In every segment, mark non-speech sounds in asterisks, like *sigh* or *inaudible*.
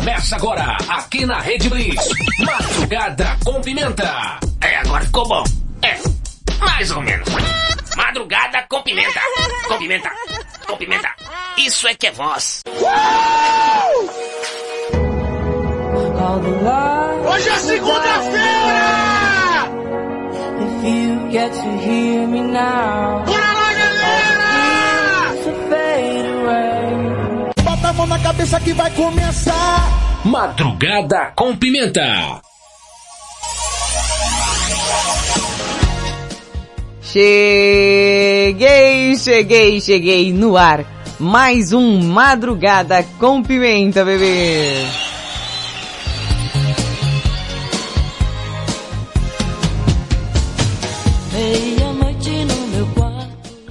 Começa agora, aqui na Rede Blitz. Madrugada com pimenta. É, agora ficou bom. É, mais ou menos. Madrugada com pimenta. Com pimenta. Com pimenta. Isso é que é voz. Hoje é segunda-feira! If na cabeça que vai começar! Madrugada com pimenta. Cheguei, cheguei, cheguei no ar. Mais um Madrugada com Pimenta, bebê. Quarto.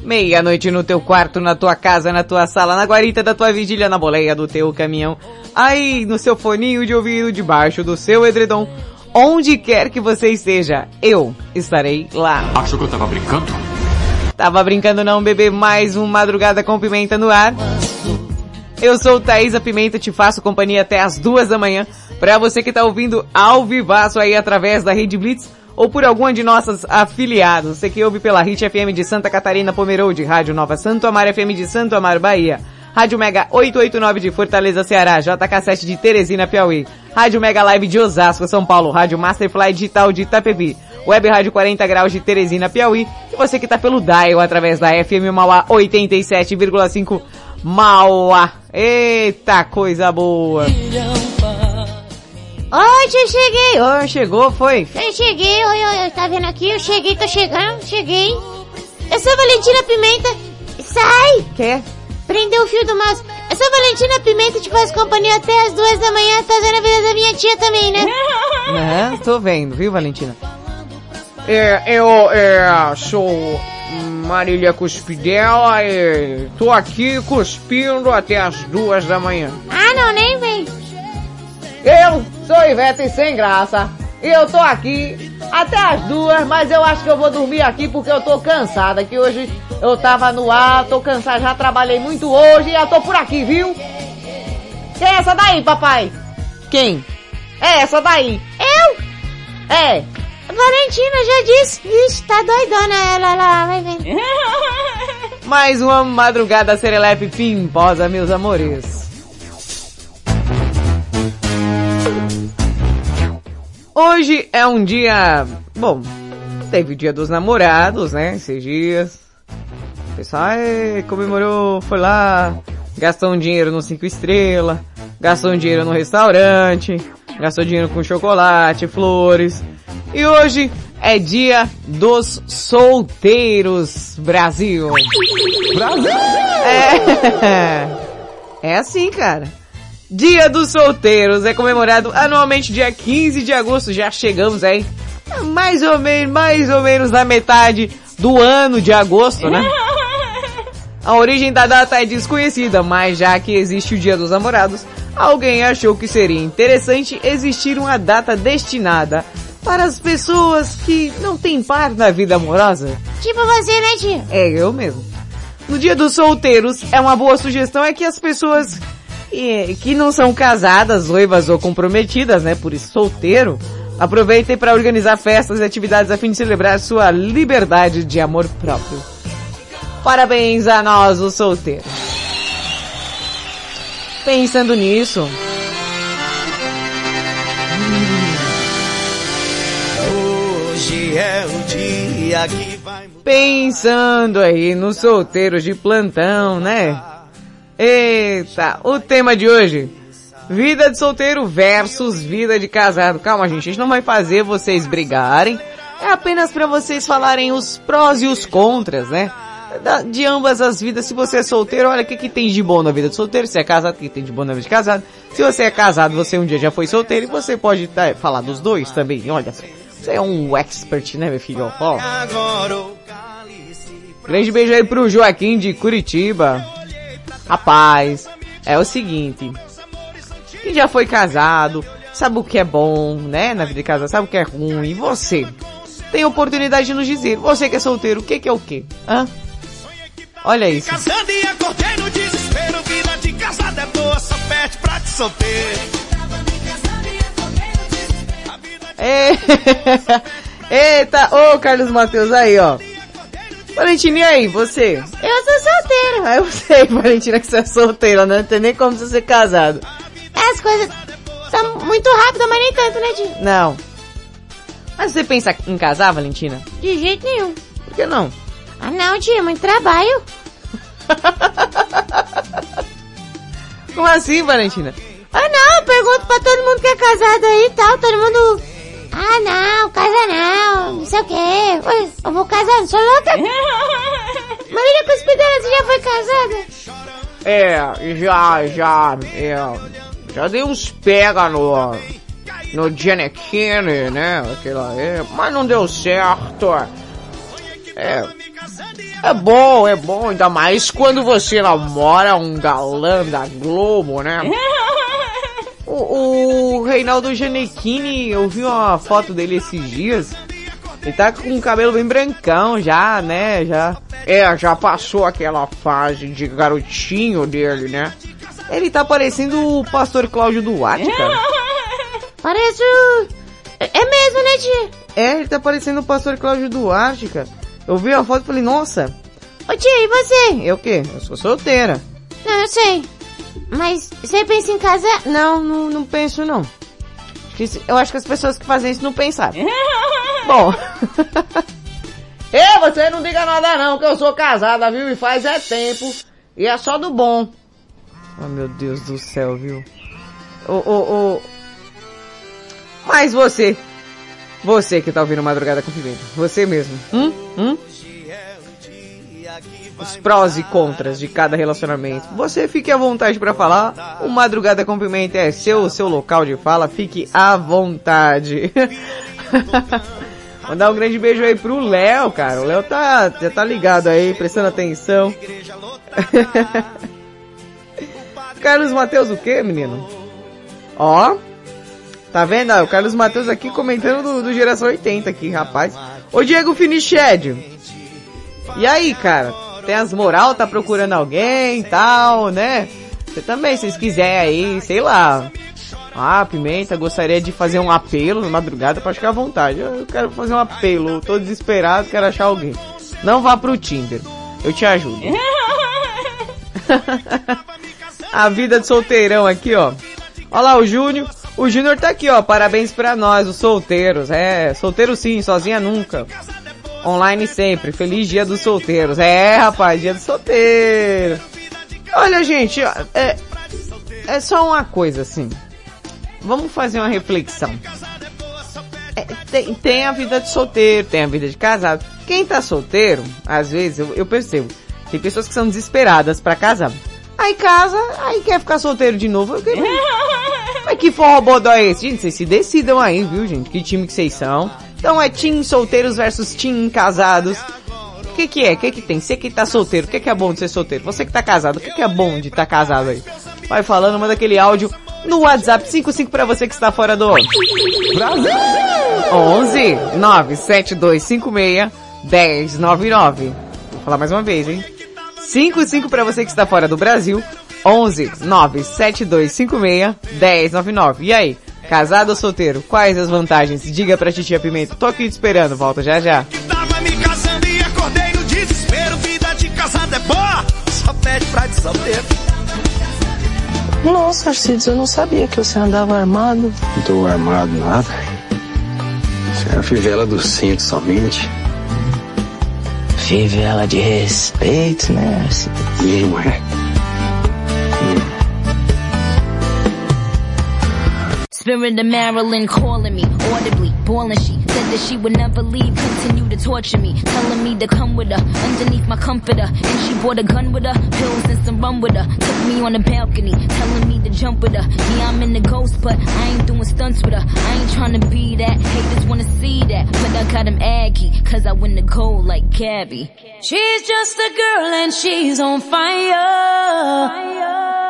Meia-noite no teu quarto, na tua casa, na tua sala, na guarita da tua vigília, na boleia do teu caminhão, aí no seu foninho de ouvido, debaixo do seu edredom, onde quer que você esteja, eu estarei lá. Achou que eu tava brincando? Tava brincando não, bebê, mais um Madrugada com Pimenta no ar. Eu sou Thaisa Pimenta, te faço companhia até as duas da manhã. Pra você que tá ouvindo ao vivaço aí através da Rede Blitz ou por alguma de nossas afiliados. Você que ouve pela Hit FM de Santa Catarina Pomerode, Rádio Nova Santo Amaro FM de Santo Amaro, Bahia. Rádio Mega 889 de Fortaleza, Ceará, JK7 de Teresina, Piauí. Rádio Mega Live de Osasco, São Paulo. Rádio Masterfly Digital de Itapevi. Web Rádio 40 Graus de Teresina, Piauí. E você que tá pelo Dial através da FM Mauá 87,5 Mauá. Eita coisa boa. Oi, tio, cheguei. Oh, chegou, foi? Eu cheguei, oi, oi, tá vendo aqui? Eu cheguei, tô chegando, cheguei. Eu sou Valentina Pimenta. Sai! Quer? Prendeu o fio do mouse. Eu sou Valentina Pimenta, te faço companhia até as duas da manhã, tá dando a vida da minha tia também, né? *laughs* Aham, tô vendo, viu, Valentina? É, eu, é, sou Marília Cuspidela e tô aqui cuspindo até as duas da manhã. Ah, não, nem vem. Eu sou Ivete Sem Graça e eu tô aqui até as duas, mas eu acho que eu vou dormir aqui porque eu tô cansada, que hoje eu tava no ar, tô cansada, já trabalhei muito hoje e eu tô por aqui, viu? Quem é essa daí, papai? Quem? É essa daí. Eu? É. Valentina já disse. Ixi, tá doidona ela lá, vai vendo. *laughs* *laughs* Mais uma madrugada serelepe pimposa, meus amores. Hoje é um dia, bom, teve o dia dos namorados, né, esses dias. O pessoal comemorou, foi lá, gastou um dinheiro no cinco estrelas, gastou um dinheiro no restaurante, gastou dinheiro com chocolate, flores. E hoje é dia dos solteiros, Brasil. Brasil! É, *laughs* é assim, cara. Dia dos solteiros é comemorado anualmente dia 15 de agosto. Já chegamos aí, mais ou menos, mais ou menos na metade do ano de agosto, né? A origem da data é desconhecida, mas já que existe o Dia dos Namorados, alguém achou que seria interessante existir uma data destinada para as pessoas que não têm par na vida amorosa. Tipo você, né, tia? É, eu mesmo. No dia dos solteiros, é uma boa sugestão é que as pessoas que, que não são casadas, noivas ou comprometidas, né, por isso solteiro, aproveitem para organizar festas e atividades a fim de celebrar sua liberdade de amor próprio. Parabéns a nós, os solteiros. Pensando nisso, é pensando aí nos solteiros de plantão, né? Eita, o tema de hoje. Vida de solteiro versus vida de casado. Calma, gente, a gente não vai fazer vocês brigarem. É apenas para vocês falarem os prós e os contras, né? de ambas as vidas. Se você é solteiro, olha o que, que tem de bom na vida de solteiro. Se é casado, o que tem de bom na vida de casado. Se você é casado, você um dia já foi solteiro e você pode tá, falar dos dois também. Olha. Você é um expert, né, meu filho? Ó. Grande beijo aí pro Joaquim de Curitiba. Rapaz, é o seguinte. Quem já foi casado, sabe o que é bom, né, na vida de casado, sabe o que é ruim. E você? Tem oportunidade de nos dizer. Você que é solteiro, o que que é o que? Hã? Olha isso. Casando e acordei no desespero Vida de casada é boa, só pede pra te solteiro É. *laughs* Eita, ô Carlos Matheus aí, ó. Valentina, e aí, você? Eu sou solteiro. Ah, *laughs* eu sei, Valentina, que você é solteira, né? Não tem nem como você ser casado. As coisas são muito rápidas, mas nem tanto, né, tio? Não. Mas você pensa em casar, Valentina? De jeito nenhum. Por que não? Ah não, tio, é muito trabalho. *laughs* Como assim, Valentina? Ah não, eu pergunto pra todo mundo que é casado aí e tal, todo mundo... Ah não, casa não, não sei o quê. Ué, eu vou casar, não sou louca? *laughs* Marília Cuspidela, você já foi casada? É, já, já, é, já dei uns pega no, no Giannichini, né, aquela, é, mas não deu certo. É, é bom, é bom, ainda mais quando você namora um galã da Globo, né? *laughs* O, o Reinaldo Giannichini, eu vi uma foto dele esses dias, ele tá com o cabelo bem brancão já, né, já. É, já passou aquela fase de garotinho dele, né? Ele tá parecendo o pastor Cláudio Duarte, cara. *laughs* Parece... o- É é mesmo, né, tia? É, ele tá parecendo o pastor Cláudio Duarte, cara. Eu vi a foto e falei, nossa, Ô tia, e você? eu o quê? Eu sou solteira. Não, eu sei. Mas você pensa em casar? Não, não, não penso não. Eu acho que as pessoas que fazem isso não pensaram. *laughs* Bom. *laughs* Ei, você não diga nada não, que eu sou casada, viu? E faz é tempo. E é só do bom. Oh, meu Deus do céu, viu? Ô, ô, ô. Mas você. Você que tá ouvindo Madrugada com Pimenta. Você mesmo. Hum? Hum? Os prós e contras de cada relacionamento. Você fique à vontade pra falar. O Madrugada com Pimenta é seu, seu local de fala. Fique à vontade. *laughs* Mandar um grande beijo aí pro Léo, cara. O Léo tá, já tá ligado aí, prestando atenção. *laughs* Carlos Matheus o quê, menino? Ó. Tá vendo? O Carlos Matheus aqui comentando do, do Geração 80 aqui, rapaz. Ô Diego Finiched. E aí, cara? Tem as moral, tá procurando alguém e tal, né? Você também, se vocês quiserem aí, sei lá. Ah, Pimenta, gostaria de fazer um apelo na madrugada, pode ficar à vontade. Eu quero fazer um apelo, tô desesperado, quero achar alguém. Não vá pro Tinder, eu te ajudo. *laughs* A vida de solteirão aqui, ó. Olha lá o Júnior. O Júnior tá aqui, ó. Parabéns pra nós, os solteiros. É, solteiro sim, sozinha nunca. Online sempre. Feliz dia dos solteiros. É, rapaz, dia do solteiro. Olha, gente, é, é só uma coisa assim. Vamos fazer uma reflexão. É, tem, tem a vida de solteiro, tem a vida de casado. Quem tá solteiro, às vezes, eu, eu percebo, tem pessoas que são desesperadas pra casar. Aí casa, aí quer ficar solteiro de novo. Eu quero- *laughs* Mas que forró bodó é esse? Gente, vocês se decidam aí, viu, gente? Que time que vocês são. Então é team solteiros versus team casados. O que que é? O que que tem? Você que tá solteiro, o que que é bom de ser solteiro? Você que tá casado, o que que é bom de tá casado aí? Vai falando, manda aquele áudio no WhatsApp 55 pra você que está fora do... Brasil! 11 97256 1099. Vou falar mais uma vez, hein? 55 pra você que está fora do Brasil. 11 97256 1099. E aí? Casado ou solteiro? Quais as vantagens? Diga pra Titia Pimenta. Tô aqui te esperando. Volta já já. Tava me casando e acordei no desespero Vida de casada é boa, só pede pra te solteiro Nossa, Arcides, eu não sabia que você andava armado. Não tô armado nada. Isso é a fivela do cinto somente. Fivela de respeito, né, Arcides? Não é? spirit of Marilyn calling me audibly, boiling she said that she would never leave, continue to torture me, telling me to come with her, underneath my comforter, and she brought a gun with her, pills and some rum with her, took me on the balcony, telling me to jump with her, yeah I'm in the ghost, but I ain't doing stunts with her, I ain't trying to be that, haters wanna see that, but I got him Aggie, cause I win the gold like Gabby. She's just a girl and she's on fire. fire.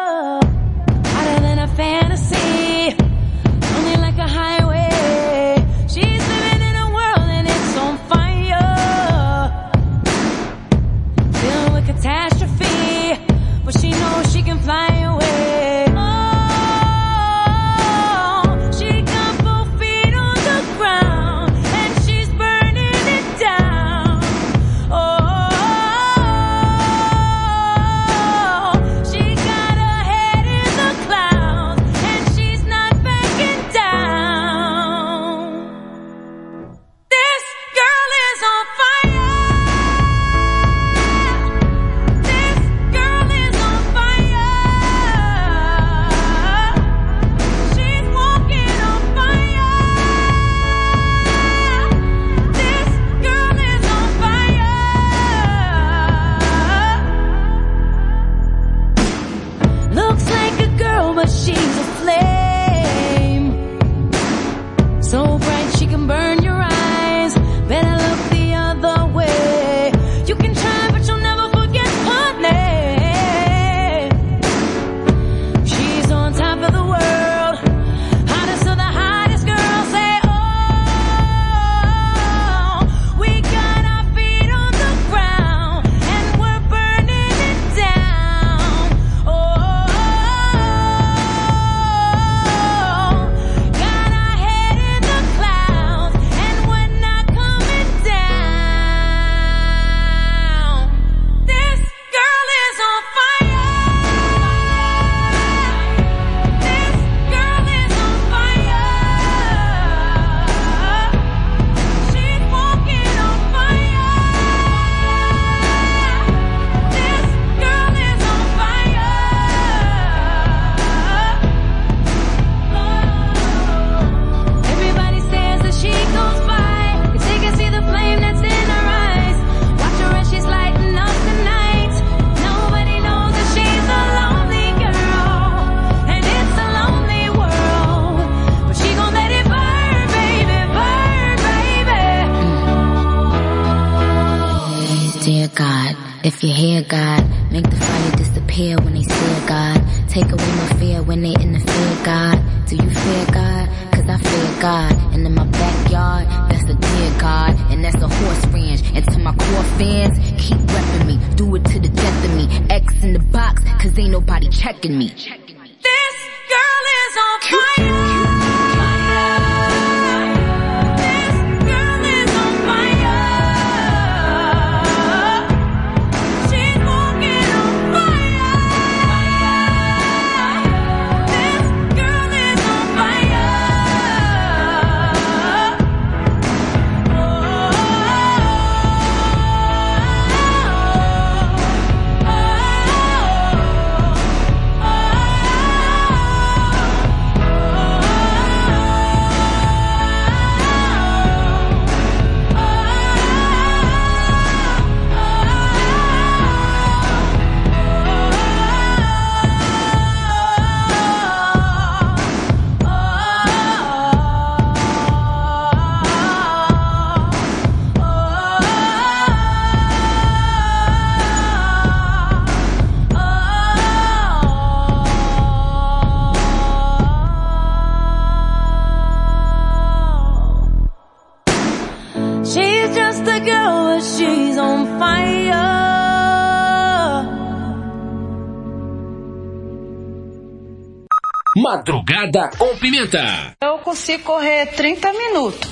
Madrugada com Pimenta. Eu consigo correr 30 minutos.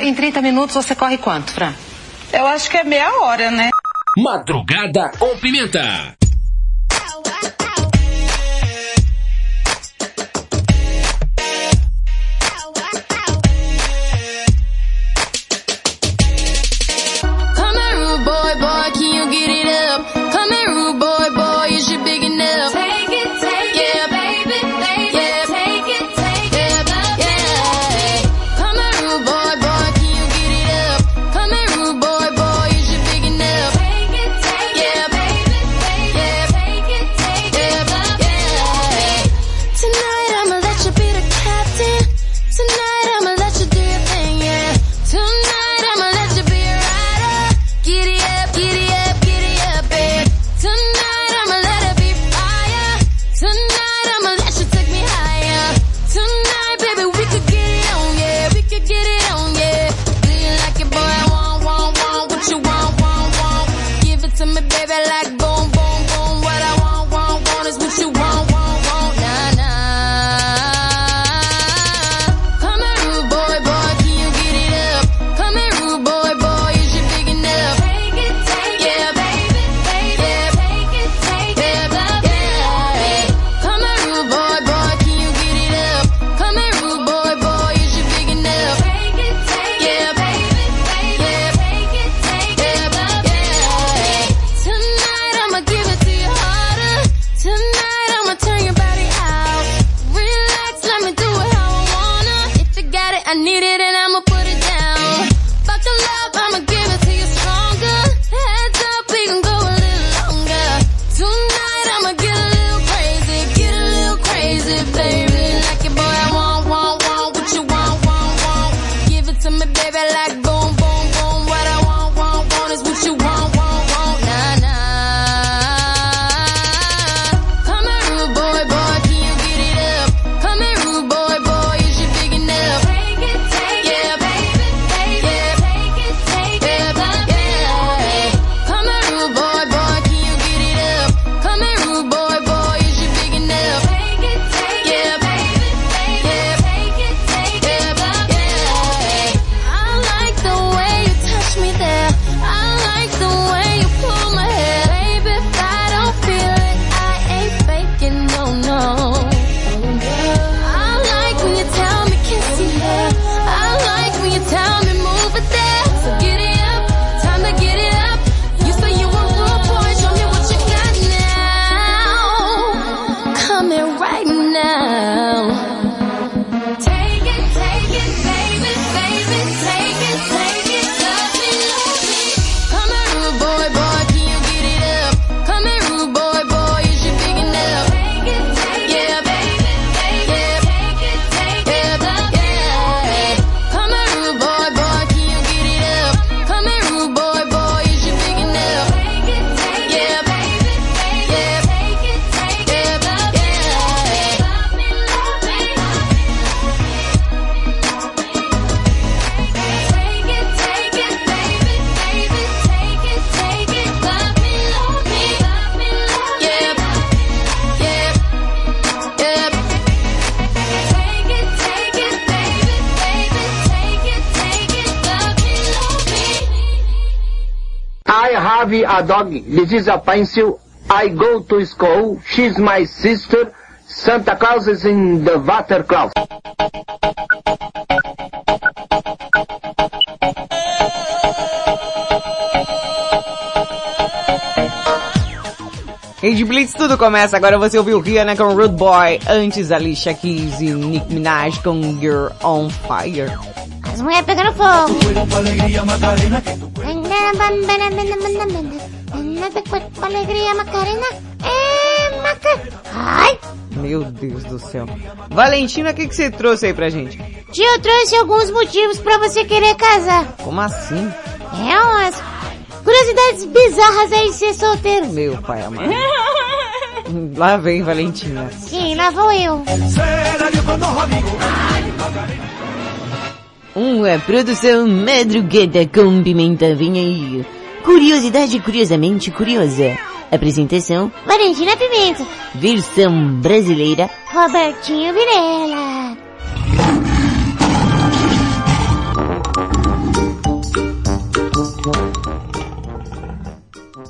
Em 30 minutos você corre quanto, Fran? Eu acho que é meia hora, né? Madrugada com Pimenta. Pencil. I go to school. She's my sister. Santa Claus is in the water closet. Rede Blitz, tudo começa. Agora você ouviu Rihanna com Rude Boy. Antes, Alicia Keys e Nick Minaj com You're On Fire. As mulheres pegando fogo. Nada cuerpo, alegria, Macarena. É, Maca... Ai! Meu Deus do céu. Valentina, o que, que você trouxe aí pra gente? Tia, eu trouxe alguns motivos pra você querer casar. Como assim? É umas curiosidades bizarras aí de ser solteiro. Meu pai amado. Lá vem Valentina. Sim, lá vou eu. Uma produção madrugada com pimenta, vem aí. Curiosidade curiosamente curiosa. Apresentação, Valentina Pimenta. versão brasileira. Robertinho Virela.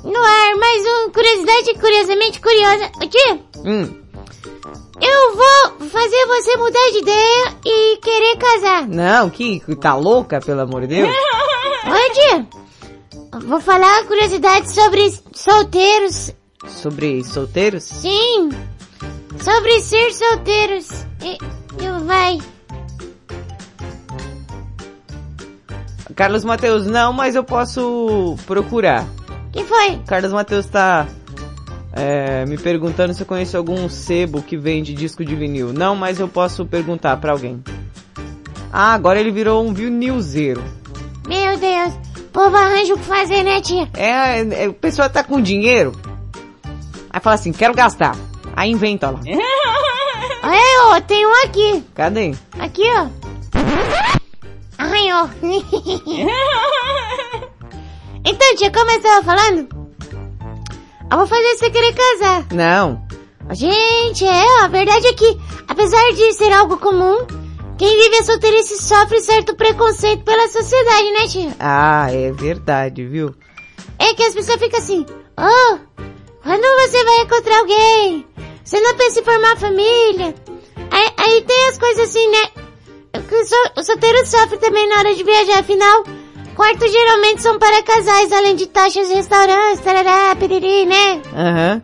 No ar, mais um Curiosidade Curiosamente Curiosa. Ô tia, Hum, eu vou fazer você mudar de ideia e querer casar. não, que tá louca, pelo amor de Deus? Oi, tia. Vou falar curiosidades sobre solteiros. Sobre solteiros? Sim. Sobre ser solteiros. E, eu vai. Carlos Mateus, não, mas eu posso procurar. Que foi? Carlos Mateus tá é, me perguntando se eu conheço algum sebo que vende disco de vinil. Não, mas eu posso perguntar pra alguém. Ah, agora ele virou um vinilzeiro. Meu Deus. O povo arranja o que fazer, né, tia? É, é, a pessoa tá com dinheiro. Aí fala assim, quero gastar. Aí inventa lá. *laughs* Olha, ó, tem um aqui. Cadê? Aqui, ó. Arranhou. *laughs* então, tia, como eu tava falando, eu vou fazer você querer casar. Não. Gente, é, a verdade é que, apesar de ser algo comum, quem vive a solteirice sofre certo preconceito pela sociedade, né, tia? Ah, é verdade, viu? É que as pessoas ficam assim, oh, quando você vai encontrar alguém? Você não pensa em formar família? Aí, aí tem as coisas assim, né? O, sol- o solteiro sofre também na hora de viajar, afinal, quartos geralmente são para casais, além de taxas de restaurantes, tarará, piriri, né? Aham.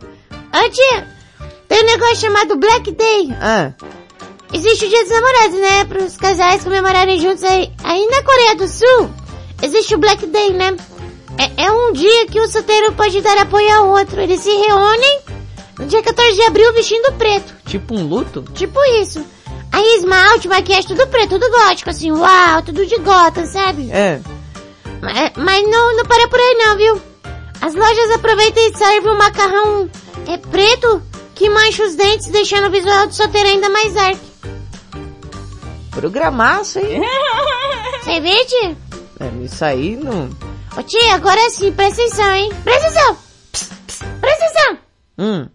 Ô tia, tem um negócio chamado Black Day. Ah, Existe o dia dos namorados, né? Para os casais comemorarem juntos aí. Aí na Coreia do Sul, existe o Black Day, né? É, é um dia que o solteiro pode dar apoio ao outro. Eles se reúnem no dia 14 de abril vestindo preto. tipo um luto? Tipo isso. Aí esmalte, maquiagem, tudo preto, tudo gótico, assim, uau, tudo de gota, sabe? É. Mas, mas não, não para por aí não, viu? As lojas aproveitam e servem um macarrão é, preto que mancha os dentes, deixando o visual do solteiro ainda mais arque. Programaço, hein? *laughs* Você tia? É, isso aí não... Ô tia, agora sim, presta atenção, hein? Presta atenção! Presta atenção! Hum,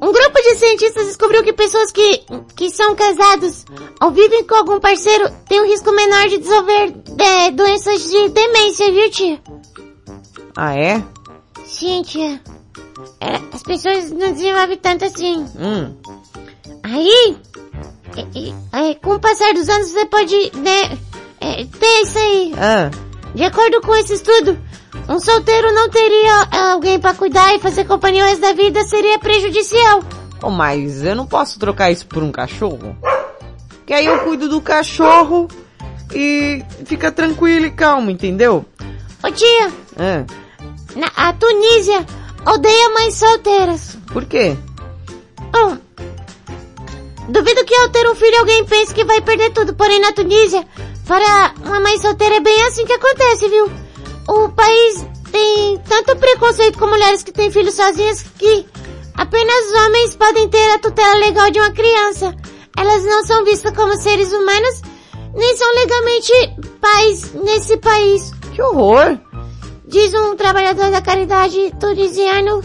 Um grupo de cientistas descobriu que pessoas que, que são casados ou vivem com algum parceiro têm um risco menor de desenvolver é, doenças de demência, viu, tia? ah é? Sim, tia. É, as pessoas não desenvolvem tanto assim. Hum, Aí, e- e- é, com o passar dos anos você pode, né, é, ter isso aí. ah, De acordo com esse estudo, um solteiro não teria ah, alguém pra cuidar e fazer companhia o resto da vida seria prejudicial. oh, mas eu não posso trocar isso por um cachorro? Que aí eu cuido do cachorro e fica tranquilo e calmo, entendeu? Ô tia, Ah, na, a Tunísia odeia mães solteiras. por quê? Um, duvido que ao ter um filho alguém pense que vai perder tudo, porém na Tunísia, para uma mãe solteira é bem assim que acontece, viu? O país tem tanto preconceito com mulheres que têm filhos sozinhas que apenas homens podem ter a tutela legal de uma criança. Elas não são vistas como seres humanos, nem são legalmente pais nesse país. Que horror! Diz um trabalhador da caridade tunisiano,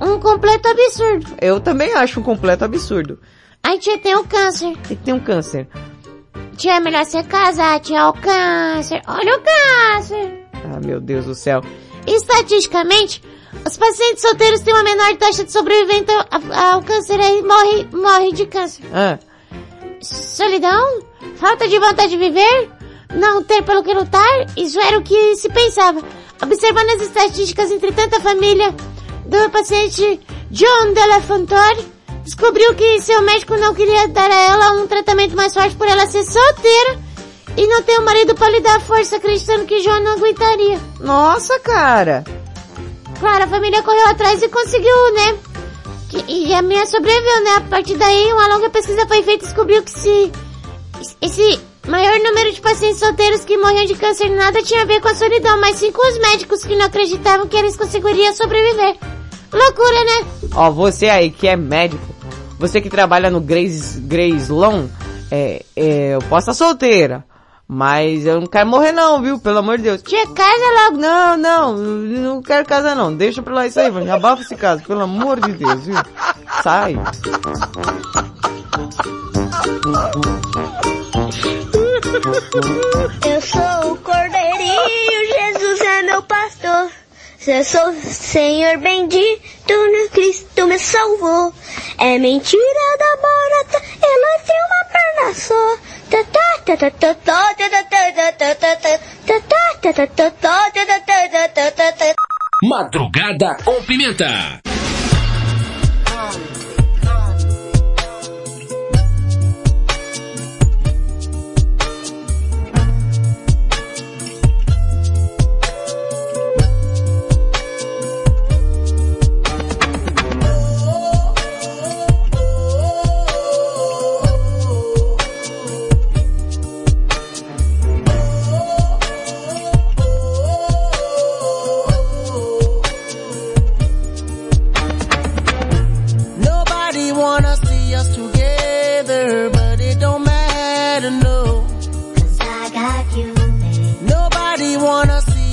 um completo absurdo. Eu também acho um completo absurdo. Aí tia tem o câncer. Tem que ter um câncer. Tia, é melhor você casar, tia, o câncer. Olha o câncer. Ah, meu Deus do céu. estatisticamente, os pacientes solteiros têm uma menor taxa de sobrevivência ao, ao câncer aí, morre, morre de câncer. Ah, Solidão? Falta de vontade de viver? Não ter pelo que lutar? Isso era o que se pensava. Observando as estatísticas entre tanta família do paciente John Delafontaine, descobriu que seu médico não queria dar a ela um tratamento mais forte por ela ser solteira e não ter um marido para lhe dar força, acreditando que John não aguentaria. nossa, cara. Claro, a família correu atrás e conseguiu, né? E a minha sobreviveu, né? A partir daí, uma longa pesquisa foi feita e descobriu que se esse maior número de pacientes solteiros que morriam de câncer nada tinha a ver com a solidão, mas sim com os médicos que não acreditavam que eles conseguiriam sobreviver. Loucura, né? Ó, você aí que é médico, você que trabalha no Grace, Grace Lawn, é, é, eu posso estar solteira, mas eu não quero morrer não, viu? Pelo amor de Deus. Tia, casa logo. Não, não, não quero casar não. Deixa pra lá isso aí, mano. Abafa esse caso, pelo amor de Deus, viu? Sai. Eu sou o cordeirinho, Jesus é meu pastor. Eu sou Senhor bendito, no Cristo me salvou. É mentira da barata, ela tem uma perna só. Tá, tá, tá,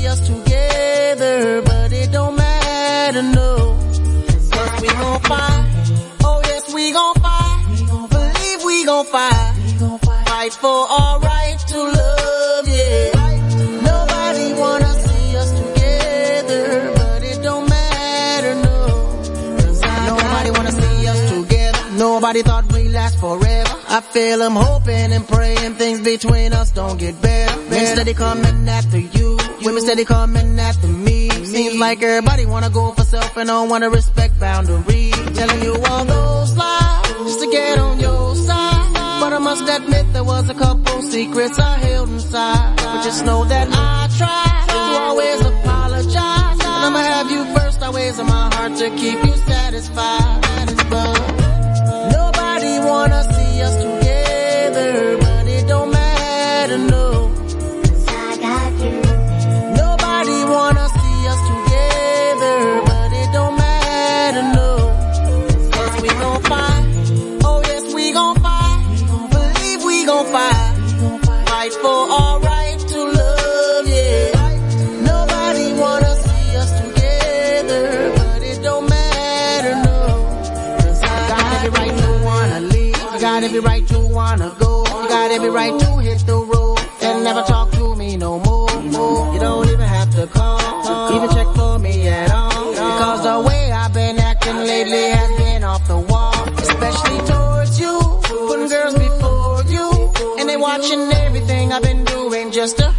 us together, but it don't matter, no. Cause we gon' fight. Oh yes, we gon' fight. Believe we gon' fight. Fight. For our right to love, yeah. Nobody wanna see us together, but it don't matter, no. Cause Nobody wanna see us together. Nobody thought we'd last forever. I feel I'm hoping and praying things between us don't get better. Men steady coming after you. Women steady coming after me. Seems like everybody wanna go for self and don't wanna respect boundaries. Telling you all those lies just to get on your side. But I must admit there was a couple secrets I held inside. But just know that I tried to always apologize. And I'ma have you first always in my heart to keep you satisfied. Nobody wanna see us together, wanna go. You got every right to hit the road and never talk to me no more. You don't even have to call, even check for me at all. Because the way I've been acting lately has been off the wall. Especially towards you, putting girls before you. And they watching everything I've been doing just to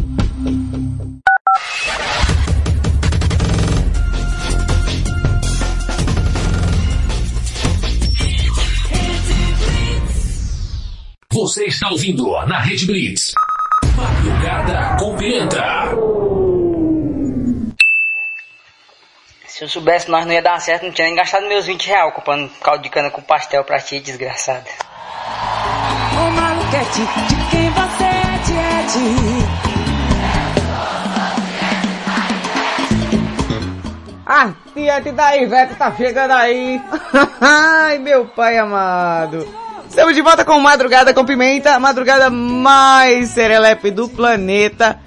Você está ouvindo na Rede Blitz. Madrugada com Pimenta. Se eu soubesse nós não ia dar certo, não tinha nem gastado meus 20 reais comprando caldo de cana com pastel pra ti, desgraçada. Ô maluquete, de quem você é, Tiete? Ah, Tiete da Ivete tá chegando aí. *laughs* Ai, meu pai amado. Estamos de volta com Madrugada com Pimenta, a madrugada mais serelepe do planeta.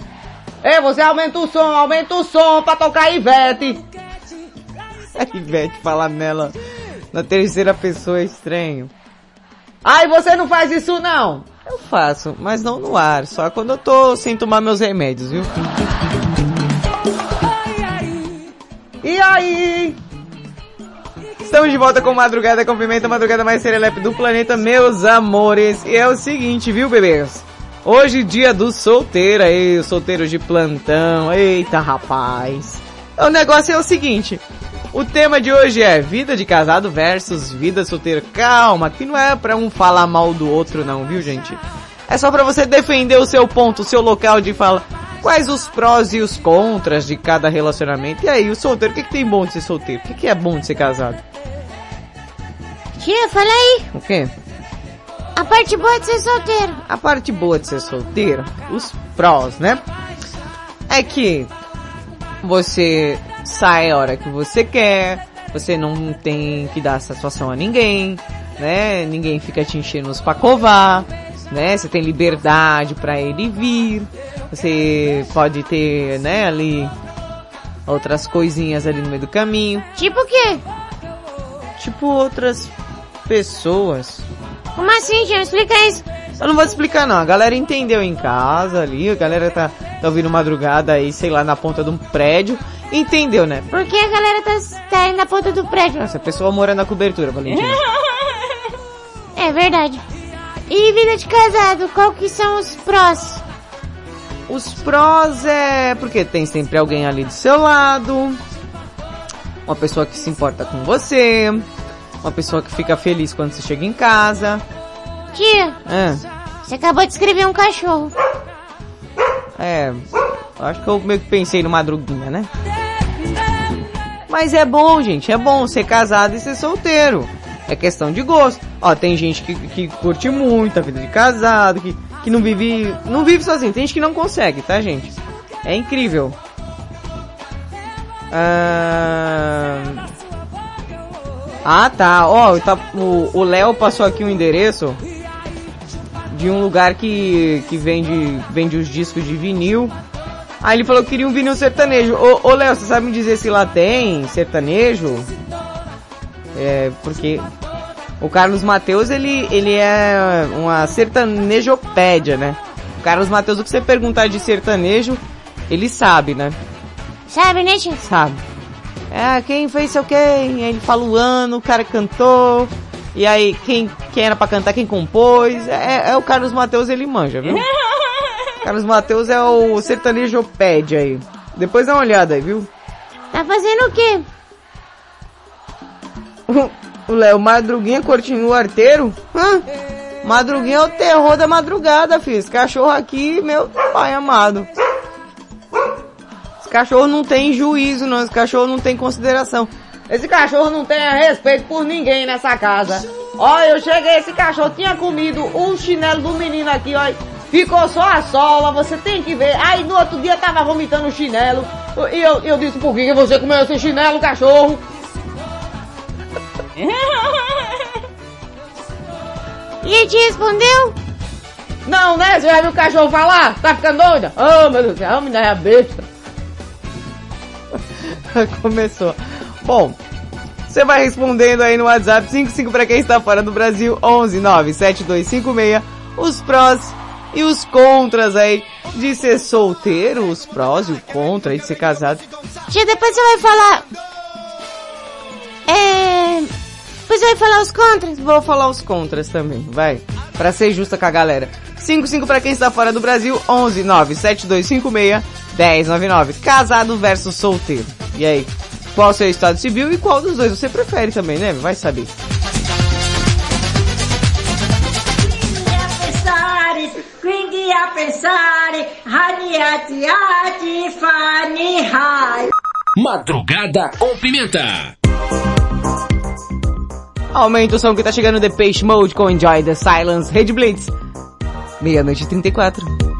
Ei, você aumenta o som, aumenta o som pra tocar Ivete. A Ivete *laughs* falar nela na terceira pessoa é estranho. Ai, você não faz isso não. Eu faço, mas não no ar, só quando eu tô sem tomar meus remédios, viu? E aí? Estamos de volta com Madrugada com Pimenta, madrugada mais serelepe do planeta, meus amores. E é o seguinte, viu, bebês? Hoje, dia do solteiro aí, os solteiros de plantão. Eita, rapaz. O negócio é o seguinte. O tema de hoje é vida de casado versus vida solteira. Calma, que não é pra um falar mal do outro não, viu, gente? É só pra você defender o seu ponto, o seu local de fala. Quais os prós e os contras de cada relacionamento? E aí, o solteiro, o que, que tem bom de ser solteiro? O que, que é bom de ser casado? Tia, fala aí. O quê? A parte boa de ser solteiro. A parte boa de ser solteiro, os prós, né? É que você sai a hora que você quer, você não tem que dar satisfação a ninguém, né? Ninguém fica te enchendo os pra covar, né? Você tem liberdade pra ele vir, você pode ter, né, ali outras coisinhas ali no meio do caminho. Tipo o quê? Tipo outras pessoas. Como assim, tia? Explica isso. Eu não vou te explicar não, a galera entendeu em casa ali, a galera tá, tá ouvindo madrugada aí, sei lá, na ponta de um prédio, entendeu, né? Por que a galera tá, tá na ponta do prédio? Essa pessoa mora na cobertura, Valentina. É verdade. E vida de casado, qual que são os prós? Os prós é porque tem sempre alguém ali do seu lado, uma pessoa que se importa com você, uma pessoa que fica feliz quando você chega em casa. Tia, É, você acabou de escrever um cachorro. é, acho que eu meio que pensei no madruguinha, né? Mas é bom, gente, é bom ser casado e ser solteiro. É questão de gosto. Ó, tem gente que, que curte muito a vida de casado, que, que não vive, não vive sozinho. Tem gente que não consegue, tá, gente? É incrível. Ah, ah tá. Ó, tá, o Léo passou aqui um endereço de um lugar que, que vende, vende os discos de vinil. Aí ele falou que queria um vinil sertanejo. Ô, ô Léo, você sabe me dizer se lá tem sertanejo? É, porque o Carlos Mateus, ele, ele é uma sertanejopédia, né? O Carlos Mateus, o que você perguntar de sertanejo, ele sabe, né? Sabe, né, tio? Sabe. É, quem fez seu quem? Aí ele fala o ano, o cara cantou. E aí, quem, quem era pra cantar, quem compôs. É, é o Carlos Mateus, ele manja, viu? *laughs* Carlos Mateus é o sertanejopédia aí. Depois dá uma olhada aí, viu? Tá fazendo o quê? *laughs* O Léo, Madruguinha continua arteiro? Hã? Madruguinha é o terror da madrugada, filho. Esse cachorro aqui, meu pai amado. Esse cachorro não tem juízo, não. Esse cachorro não tem consideração. Esse cachorro não tem respeito por ninguém nessa casa. Ó, eu cheguei, esse cachorro tinha comido o chinelo do menino aqui, ó. Ficou só a sola, você tem que ver. Aí no outro dia tava vomitando o chinelo. E eu, eu disse, por que você comeu esse chinelo, cachorro? *laughs* E ele te respondeu? Não, né? Você já viu o cachorro falar? Tá ficando doida? Oh, meu Deus do céu, me dá a besta. *laughs* Começou. Bom, você vai respondendo aí no WhatsApp 55 para quem está fora do Brasil, 11 97256 os prós e os contras aí de ser solteiro, os prós e o contra aí de ser casado. Tia, depois você vai falar... É... Depois você vai falar os contras? Vou falar os contras também, vai. Pra ser justa com a galera. 55 para quem está fora do Brasil, 11 97256 1099. Casado versus solteiro. E aí? Qual o seu estado civil e qual dos dois você prefere também, né? Vai saber. Quindi a pensare, radiati, ati, fani, hai. Madrugada com pimenta. Aumenta o som que tá chegando The Page Mode com Enjoy the Silence, Red Blitz. Meia-noite e 34.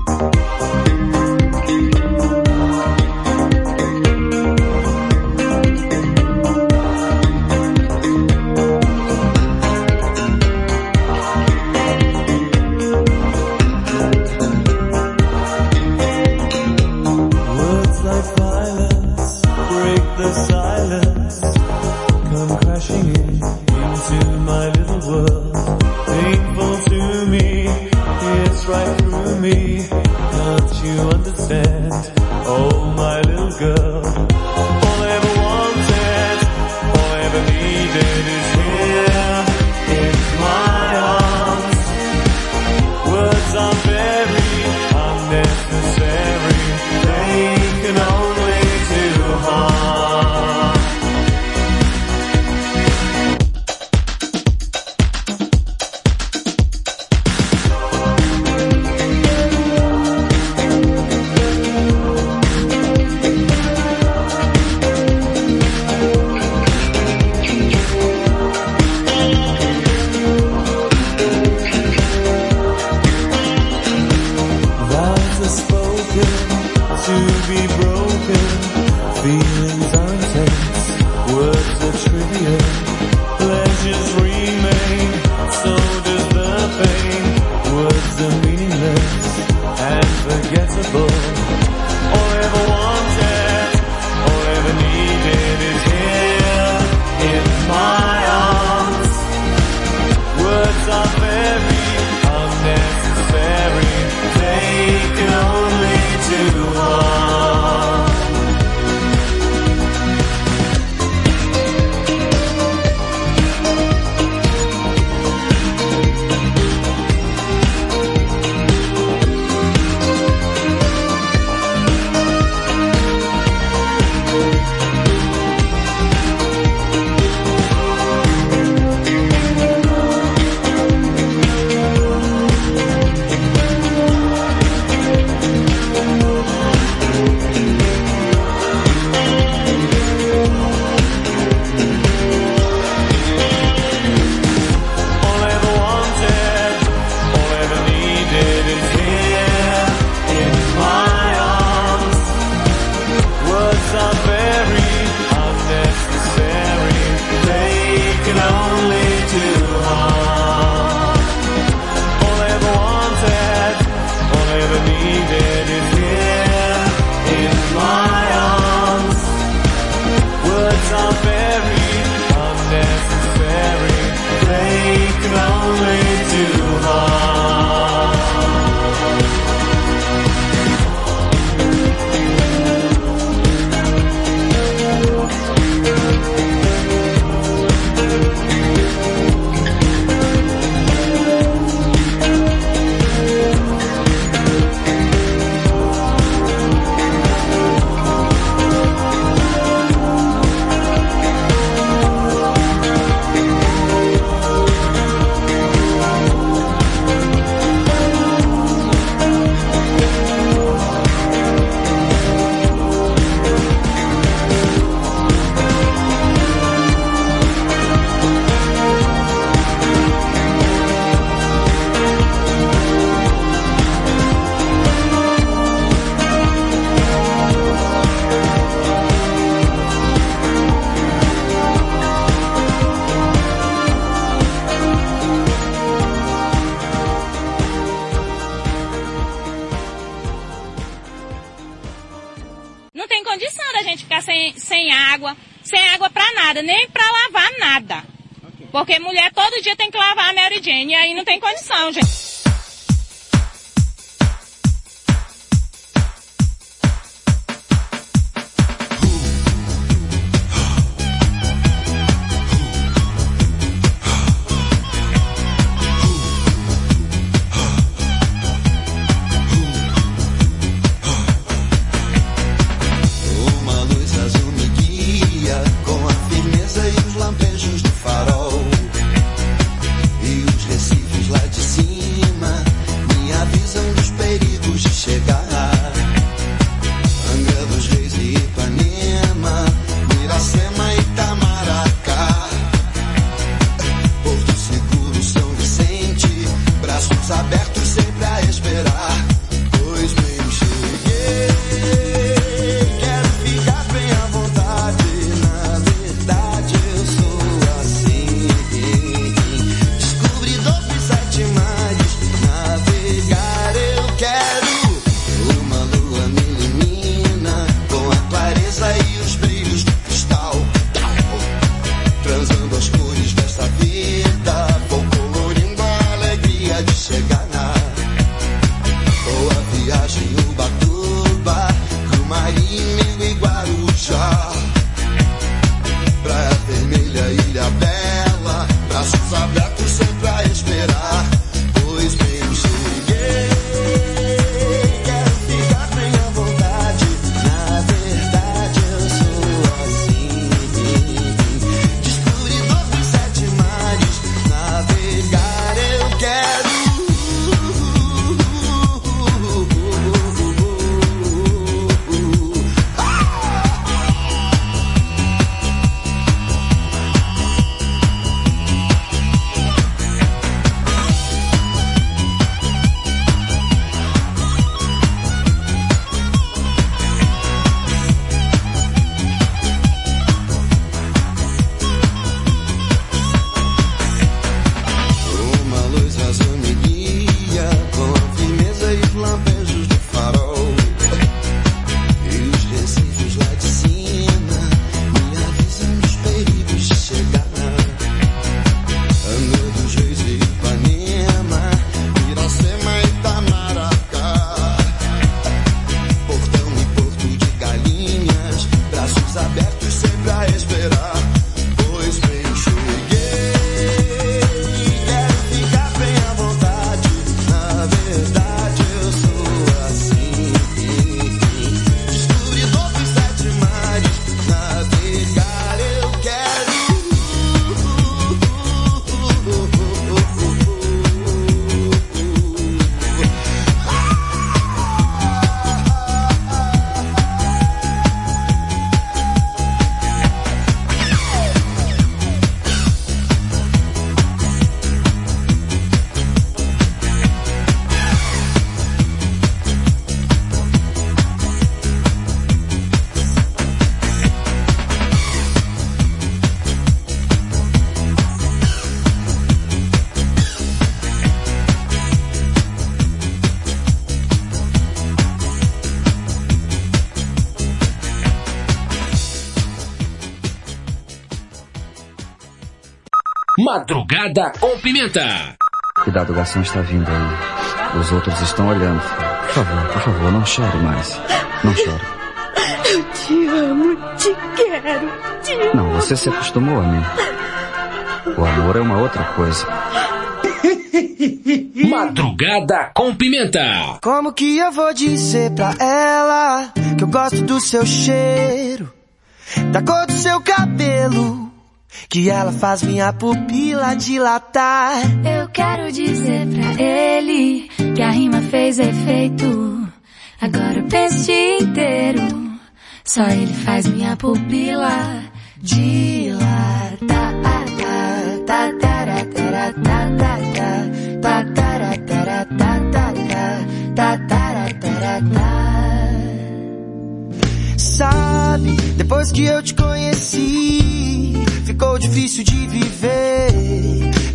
Morada com Pimenta. Cuidado, o garçom está vindo aí. Os outros estão olhando. Por favor, por favor, não chore mais. Não chore. Eu te amo, te quero, te amo. Não, você se acostumou a mim. O amor é uma outra coisa. *laughs* Madrugada com pimenta. Como que eu vou dizer pra ela que eu gosto do seu cheiro, da cor do seu cabelo? que ela faz minha pupila dilatar. Eu quero dizer pra ele que a rima fez efeito. Agora o peixe inteiro. Só ele faz minha pupila dilatar. Sabe, depois que eu te conheci ficou difícil de viver.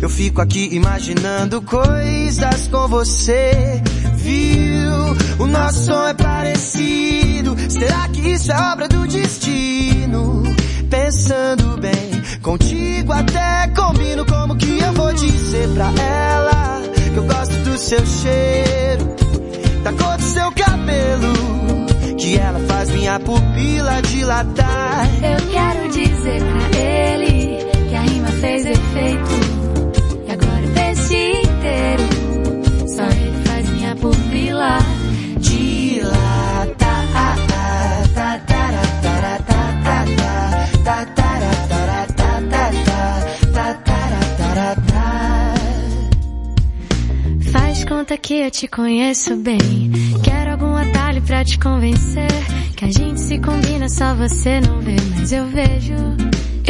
Eu fico aqui imaginando coisas com você. Viu? O nosso som é parecido. Será que isso é obra do destino? Pensando bem, contigo até combino como que eu vou dizer pra ela que eu gosto do seu cheiro, da cor do seu cabelo que ela faz minha pupila dilatar. Eu quero dizer pra ele fez efeito. E agora o peixe inteiro, só ele faz minha pupila. Faz conta que eu te conheço bem. Quero algum atalho pra te convencer. Que a gente se combina, só você não vê. Mas eu vejo,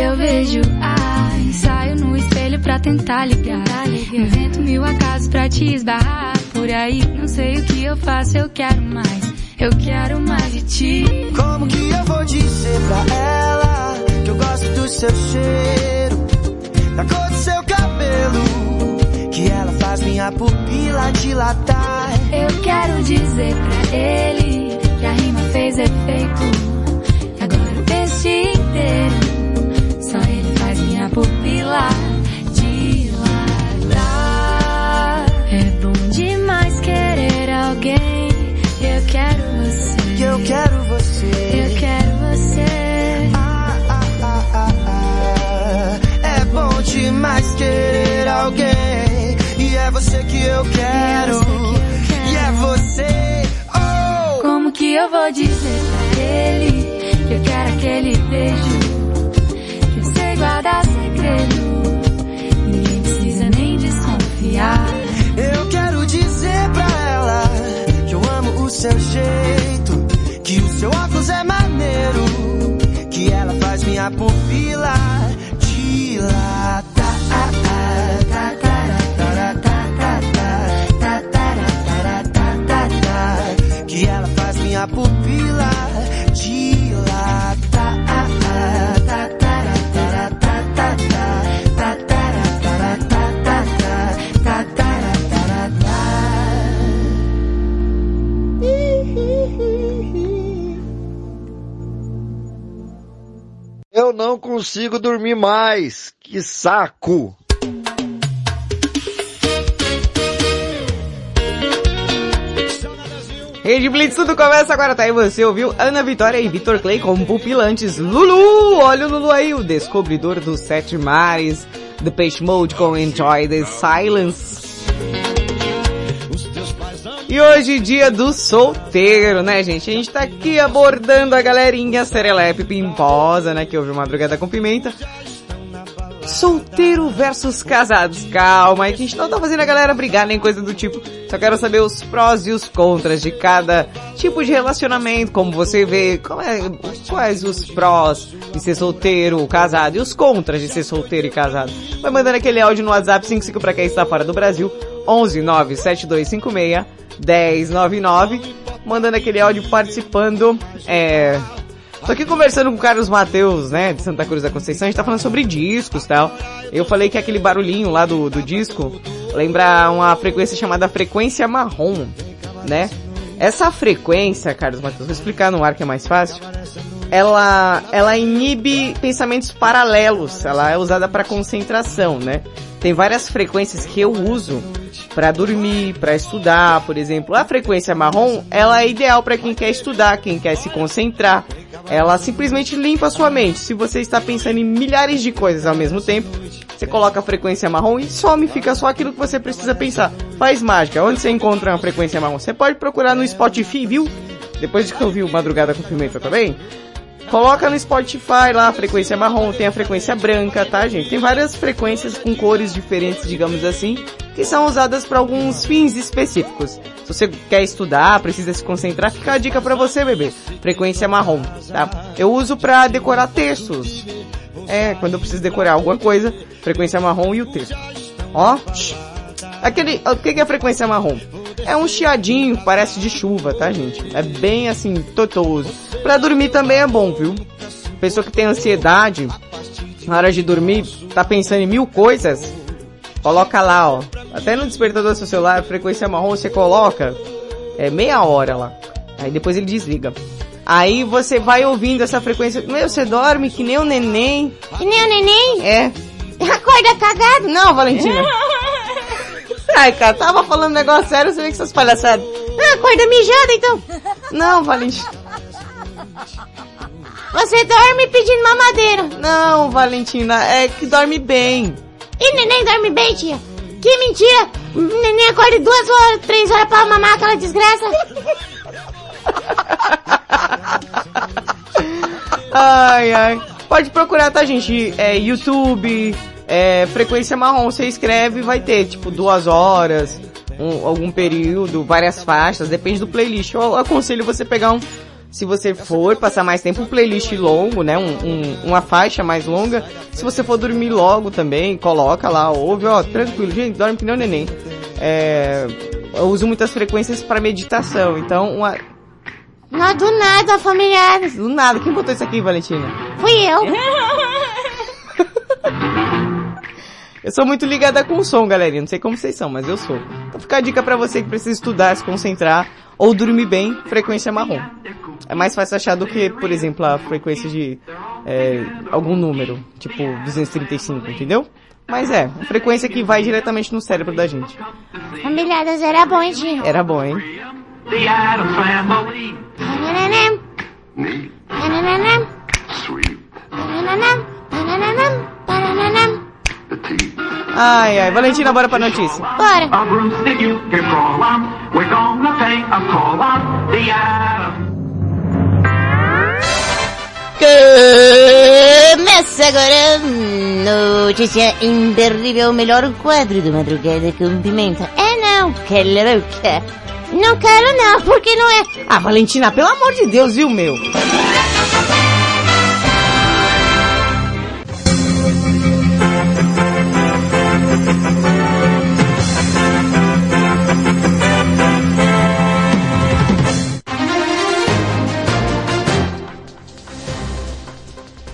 eu vejo. Ai, saio no espelho pra tentar ligar. Invento mil acasos pra te esbarrar. Por aí, não sei o que eu faço, eu quero mais. Eu quero mais de ti. Como que eu vou dizer pra ela que eu gosto do seu cheiro, da cor do seu cabelo, que ela faz minha pupila dilatar. Eu quero dizer pra ele que a rima fez efeito. E agora o peixe inteiro, pupila dilatar. É bom demais querer alguém. Eu quero você. Eu quero você. Eu quero você. Ah, ah, ah, ah, ah. É bom demais querer alguém. E é você que eu quero. E é você. Oh! Como que eu vou dizer pra ele que eu quero aquele beijo? Que eu sei guardar segredo. Ninguém precisa nem desconfiar. Eu quero dizer pra ela que eu amo o seu jeito, que o seu óculos é maneiro, que ela faz minha pupila dilatar. Que ela faz minha pupila Eu não consigo dormir mais. Que saco! Rede Blitz, tudo começa agora, tá aí você ouviu Ana Vitória e Vitor Clay como pupilantes. Lulu, olha o Lulu aí, o descobridor dos sete mares. The Page Mode com Enjoy the Silence. E hoje, dia do solteiro, né, gente? A gente tá aqui abordando a galerinha serelepe pimposa, né, que ouve Madrugada com Pimenta. Solteiro versus casados. Calma aí, que a gente não tá fazendo a galera brigar nem coisa do tipo. Só quero saber os prós e os contras de cada tipo de relacionamento, como você vê, é, quais os prós de ser solteiro, casado e os contras de ser solteiro e casado. Vai mandando aquele áudio no WhatsApp 55 para quem está fora do Brasil, 11 97256 1099, mandando aquele áudio participando, é, Tô aqui conversando com o Carlos Mateus, né, de Santa Cruz da Conceição, a gente tá falando sobre discos e tal. Eu falei que aquele barulhinho lá do, do disco lembra uma frequência chamada frequência marrom, né? Essa frequência, Carlos Mateus, vou explicar no ar que é mais fácil. Ela, ela inibe pensamentos paralelos, ela é usada para concentração, né? Tem várias frequências que eu uso para dormir, para estudar, por exemplo. A frequência marrom, ela é ideal para quem quer estudar, quem quer se concentrar. Ela simplesmente limpa a sua mente. Se você está pensando em milhares de coisas ao mesmo tempo, você coloca a frequência marrom e some, fica só aquilo que você precisa pensar. Faz mágica. Onde você encontra uma frequência marrom? Você pode procurar no Spotify, viu? Depois de que eu vi o Madrugada com Pimenta também, Coloca no Spotify lá a frequência marrom, tem a frequência branca, tá gente? Tem várias frequências com cores diferentes, digamos assim, que são usadas para alguns fins específicos. Se você quer estudar, precisa se concentrar, fica a dica para você, bebê. Frequência marrom, tá? Eu uso para decorar textos. É, quando eu preciso decorar alguma coisa, frequência marrom e o texto. Ó, aquele, o que é a frequência marrom? É um chiadinho, parece de chuva, tá gente? É bem assim, totoso. Pra dormir também é bom, viu? Pessoa que tem ansiedade, na hora de dormir, tá pensando em mil coisas, coloca lá, ó. Até no despertador do seu celular, frequência marrom, você coloca, é meia hora lá. Aí depois ele desliga. Aí você vai ouvindo essa frequência. Meu, você dorme que nem um neném. Que nem o neném? É. *laughs* Acorda cagado? Não, Valentina. *laughs* Ai, cara, tava falando um negócio sério, você vê que essas palhaçadas. Ah, acorda mijada então. Não, Valentina. Você dorme pedindo mamadeira. Não, Valentina, é que dorme bem. E neném dorme bem, tia. Que mentira. Neném acorda duas horas, três horas pra mamar aquela desgraça. Ai, ai. Pode procurar, tá, gente? É, YouTube, é, frequência marrom, você escreve vai ter, tipo, duas horas, um- algum período, várias faixas, depende do playlist. Eu aconselho você pegar um, se você for passar mais tempo, um playlist longo, né, um, um- uma faixa mais longa. Se você for dormir logo também, coloca lá, ouve, ó, tranquilo, gente, dorme que nem um neném. É, eu uso muitas frequências para meditação, então, uma... Não, do nada, familiares. Do nada, quem botou isso aqui, Valentina? Fui eu. *laughs* Eu sou muito ligada com o som, galerinha. Não sei como vocês são, mas eu sou. Então fica a dica pra você que precisa estudar, se concentrar ou dormir bem, frequência marrom. É mais fácil achar do que, por exemplo, a frequência de é, algum número, tipo 235, entendeu? Mas é, uma frequência que vai diretamente no cérebro da gente. Familiares era bom, hein, tia? Era bom, hein? The Ai, ai. Valentina, bora pra notícia. Bora. A a. Começa agora notícia imperdível, o melhor quadro do Madrugada com Pimenta. É não, que louca. Não quero não, porque não é. Ah, Valentina, pelo amor de Deus, viu, meu?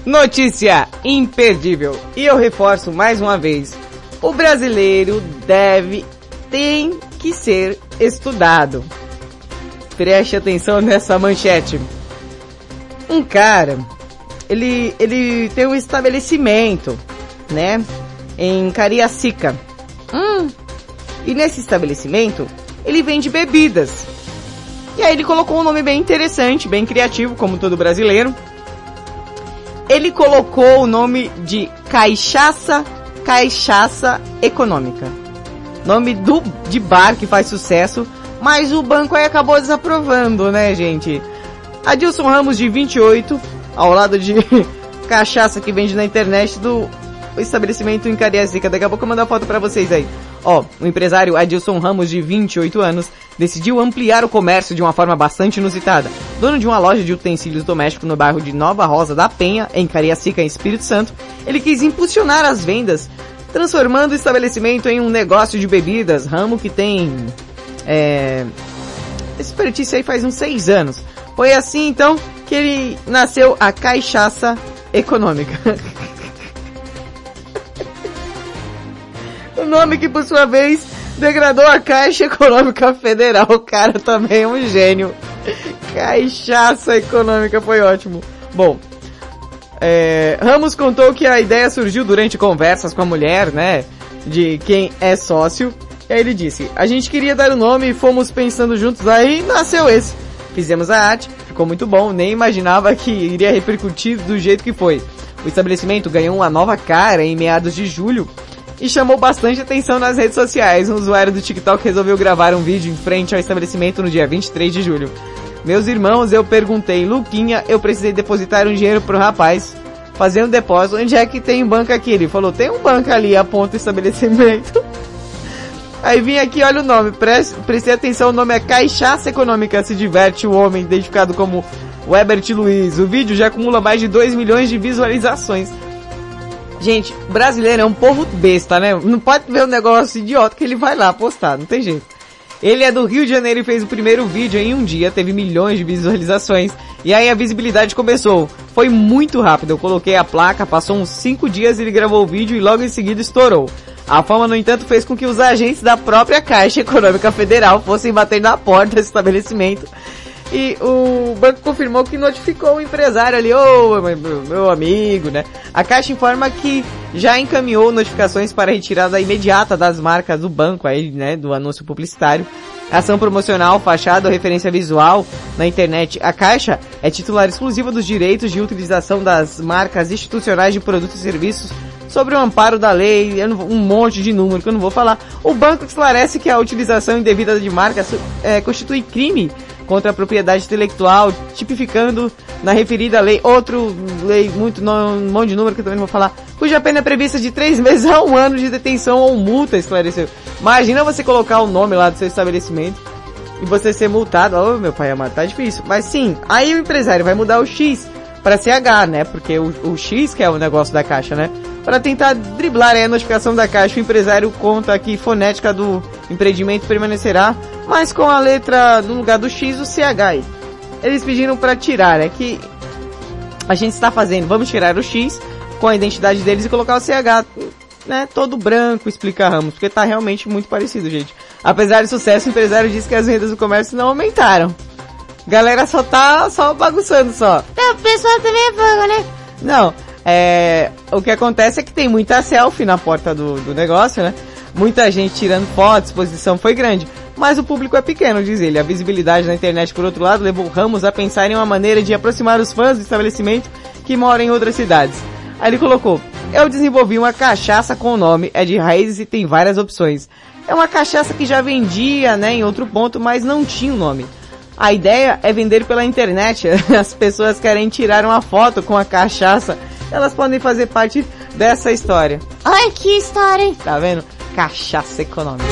Notícia imperdível. E eu reforço mais uma vez. O brasileiro deve, tem que ser estudado. Preste atenção nessa manchete. Um cara, ele, ele tem um estabelecimento, né? Em Cariacica. Hum. E nesse estabelecimento, ele vende bebidas. E aí ele colocou um nome bem interessante, bem criativo, como todo brasileiro. Ele colocou o nome de Caixaça, Caixaça Econômica. Nome do, de bar que faz sucesso, mas o banco aí acabou desaprovando, né, gente? Adilson Ramos, de 28, ao lado de *laughs* cachaça que vende na internet do estabelecimento em Cariacica. Daqui a pouco eu mando a foto pra vocês aí. Ó, o empresário Adilson Ramos, de 28 anos, decidiu ampliar o comércio de uma forma bastante inusitada. Dono de uma loja de utensílios domésticos no bairro de Nova Rosa da Penha, em Cariacica, em Espírito Santo, ele quis impulsionar as vendas, transformando o estabelecimento em um negócio de bebidas, ramo que tem... É... Expertise aí faz uns seis anos. Foi assim, então, que ele nasceu a Caixaça Econômica. *laughs* nome que, por sua vez, degradou a Caixa Econômica Federal. O cara também é um gênio. Caixaça Econômica foi ótimo. Bom, é, Ramos contou que a ideia surgiu durante conversas com a mulher, né? De quem é sócio. E aí ele disse, a gente queria dar o nome e fomos pensando juntos, aí nasceu esse. Fizemos a arte, ficou muito bom, nem imaginava que iria repercutir do jeito que foi. O estabelecimento ganhou uma nova cara em meados de julho e chamou bastante atenção nas redes sociais. Um usuário do TikTok resolveu gravar um vídeo em frente ao estabelecimento no dia 23 de julho. Meus irmãos, eu perguntei, Luquinha, eu precisei depositar um dinheiro pro rapaz fazer um depósito. Onde é que tem um banco aqui? Ele falou, tem um banco ali, aponta o estabelecimento. *laughs* Aí vim aqui, olha o nome, preste, prestei atenção, o nome é Caixaça Econômica, se diverte o homem, identificado como Webert Luiz. O vídeo já acumula mais de 2 milhões de visualizações. Gente, brasileiro é um povo besta, né? Não pode ver um negócio idiota que ele vai lá postar, não tem jeito. Ele é do Rio de Janeiro e fez o primeiro vídeo em um dia, teve milhões de visualizações. E aí a visibilidade começou. Foi muito rápido, eu coloquei a placa, passou uns 5 dias ele gravou o vídeo e logo em seguida estourou. A fama, no entanto, fez com que os agentes da própria Caixa Econômica Federal fossem bater na porta desse estabelecimento E o banco confirmou que notificou o empresário ali, ô meu, meu amigo, né? A Caixa informa que já encaminhou notificações para retirada imediata das marcas do banco aí, né, do anúncio publicitário. Ação promocional, fachada ou referência visual na internet. A Caixa é titular exclusiva dos direitos de utilização das marcas institucionais de produtos e serviços sobre o amparo da lei, um monte de número que eu não vou falar. O banco esclarece que a utilização indevida de marcas é, constitui crime contra a propriedade intelectual, tipificando na referida lei outro lei muito um monte de número que eu também não vou falar, cuja pena é prevista de três *laughs* meses a um ano de detenção ou multa, esclareceu. Imagina você colocar o nome lá do seu estabelecimento e você ser multado. Oh, meu pai amado, tá difícil. Mas sim, aí o empresário vai mudar o X para CH, né? Porque o, o X que é o negócio da caixa, né? Para tentar driblar a notificação da caixa, o empresário conta que fonética do empreendimento permanecerá, mas com a letra no lugar do X, o CH. Eles pediram para tirar, é que a gente está fazendo, vamos tirar o X com a identidade deles e colocar o CH, né, todo branco, explica Ramos, porque tá realmente muito parecido, gente. Apesar do sucesso, o empresário disse que as vendas do comércio não aumentaram. Galera só tá só bagunçando só. É, o pessoal também é fogo, né? Não, é, o que acontece é que tem muita selfie na porta do, do negócio, né? Muita gente tirando fotos, exposição foi grande. Mas o público é pequeno, diz ele. A visibilidade na internet, por outro lado, levou Ramos a pensar em uma maneira de aproximar os fãs do estabelecimento que moram em outras cidades. Aí ele colocou, eu desenvolvi uma cachaça com o nome, é de raízes e tem várias opções. É uma cachaça que já vendia, né, em outro ponto, mas não tinha o nome. A ideia é vender pela internet. *laughs* As pessoas querem tirar uma foto com a cachaça. Elas podem fazer parte dessa história. Ai, que história, hein? Tá vendo? Cachaça econômica.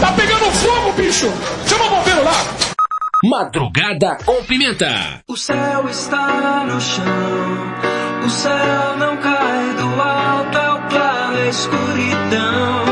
Tá pegando fogo, bicho! Chama o bombeiro lá! Madrugada com pimenta. O céu está no chão, o céu não cai do alto, é o claro, é a escuridão.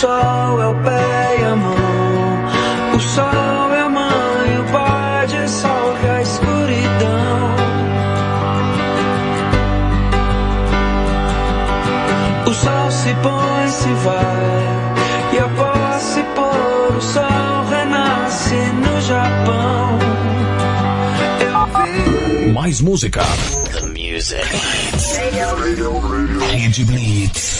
Sol é o pé e a mão. O sol é a mãe, o pai dissolve a escuridão. O sol se põe, se vai. E após se pôr, o sol renasce no Japão. Eu vi. Mais música. The music. Rede Blitz.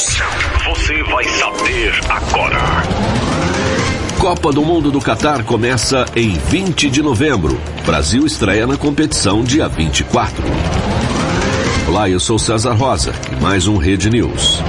Você vai saber agora. Copa do Mundo do Catar começa em 20 de novembro. Brasil estreia na competição dia 24. Olá, eu sou César Rosa e mais um Rede News.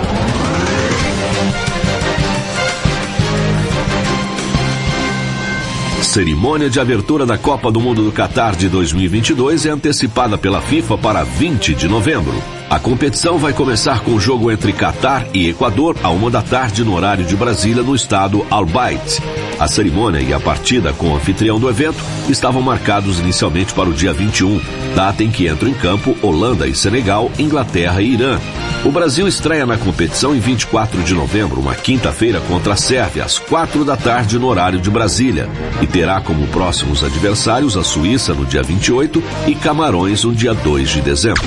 Cerimônia de abertura da Copa do Mundo do Catar de 2022 é antecipada pela FIFA para 20 de novembro. A competição vai começar com o jogo entre Catar e Equador a uma da tarde no horário de Brasília no estado Al Bayt. A cerimônia e a partida com o anfitrião do evento estavam marcados inicialmente para o dia 21, data em que entram em campo Holanda e Senegal, Inglaterra e Irã. O Brasil estreia na competição em 24 de novembro, uma quinta-feira contra a Sérvia, às quatro da tarde no horário de Brasília, e terá como próximos adversários a Suíça no dia 28 e Camarões no dia 2 de dezembro.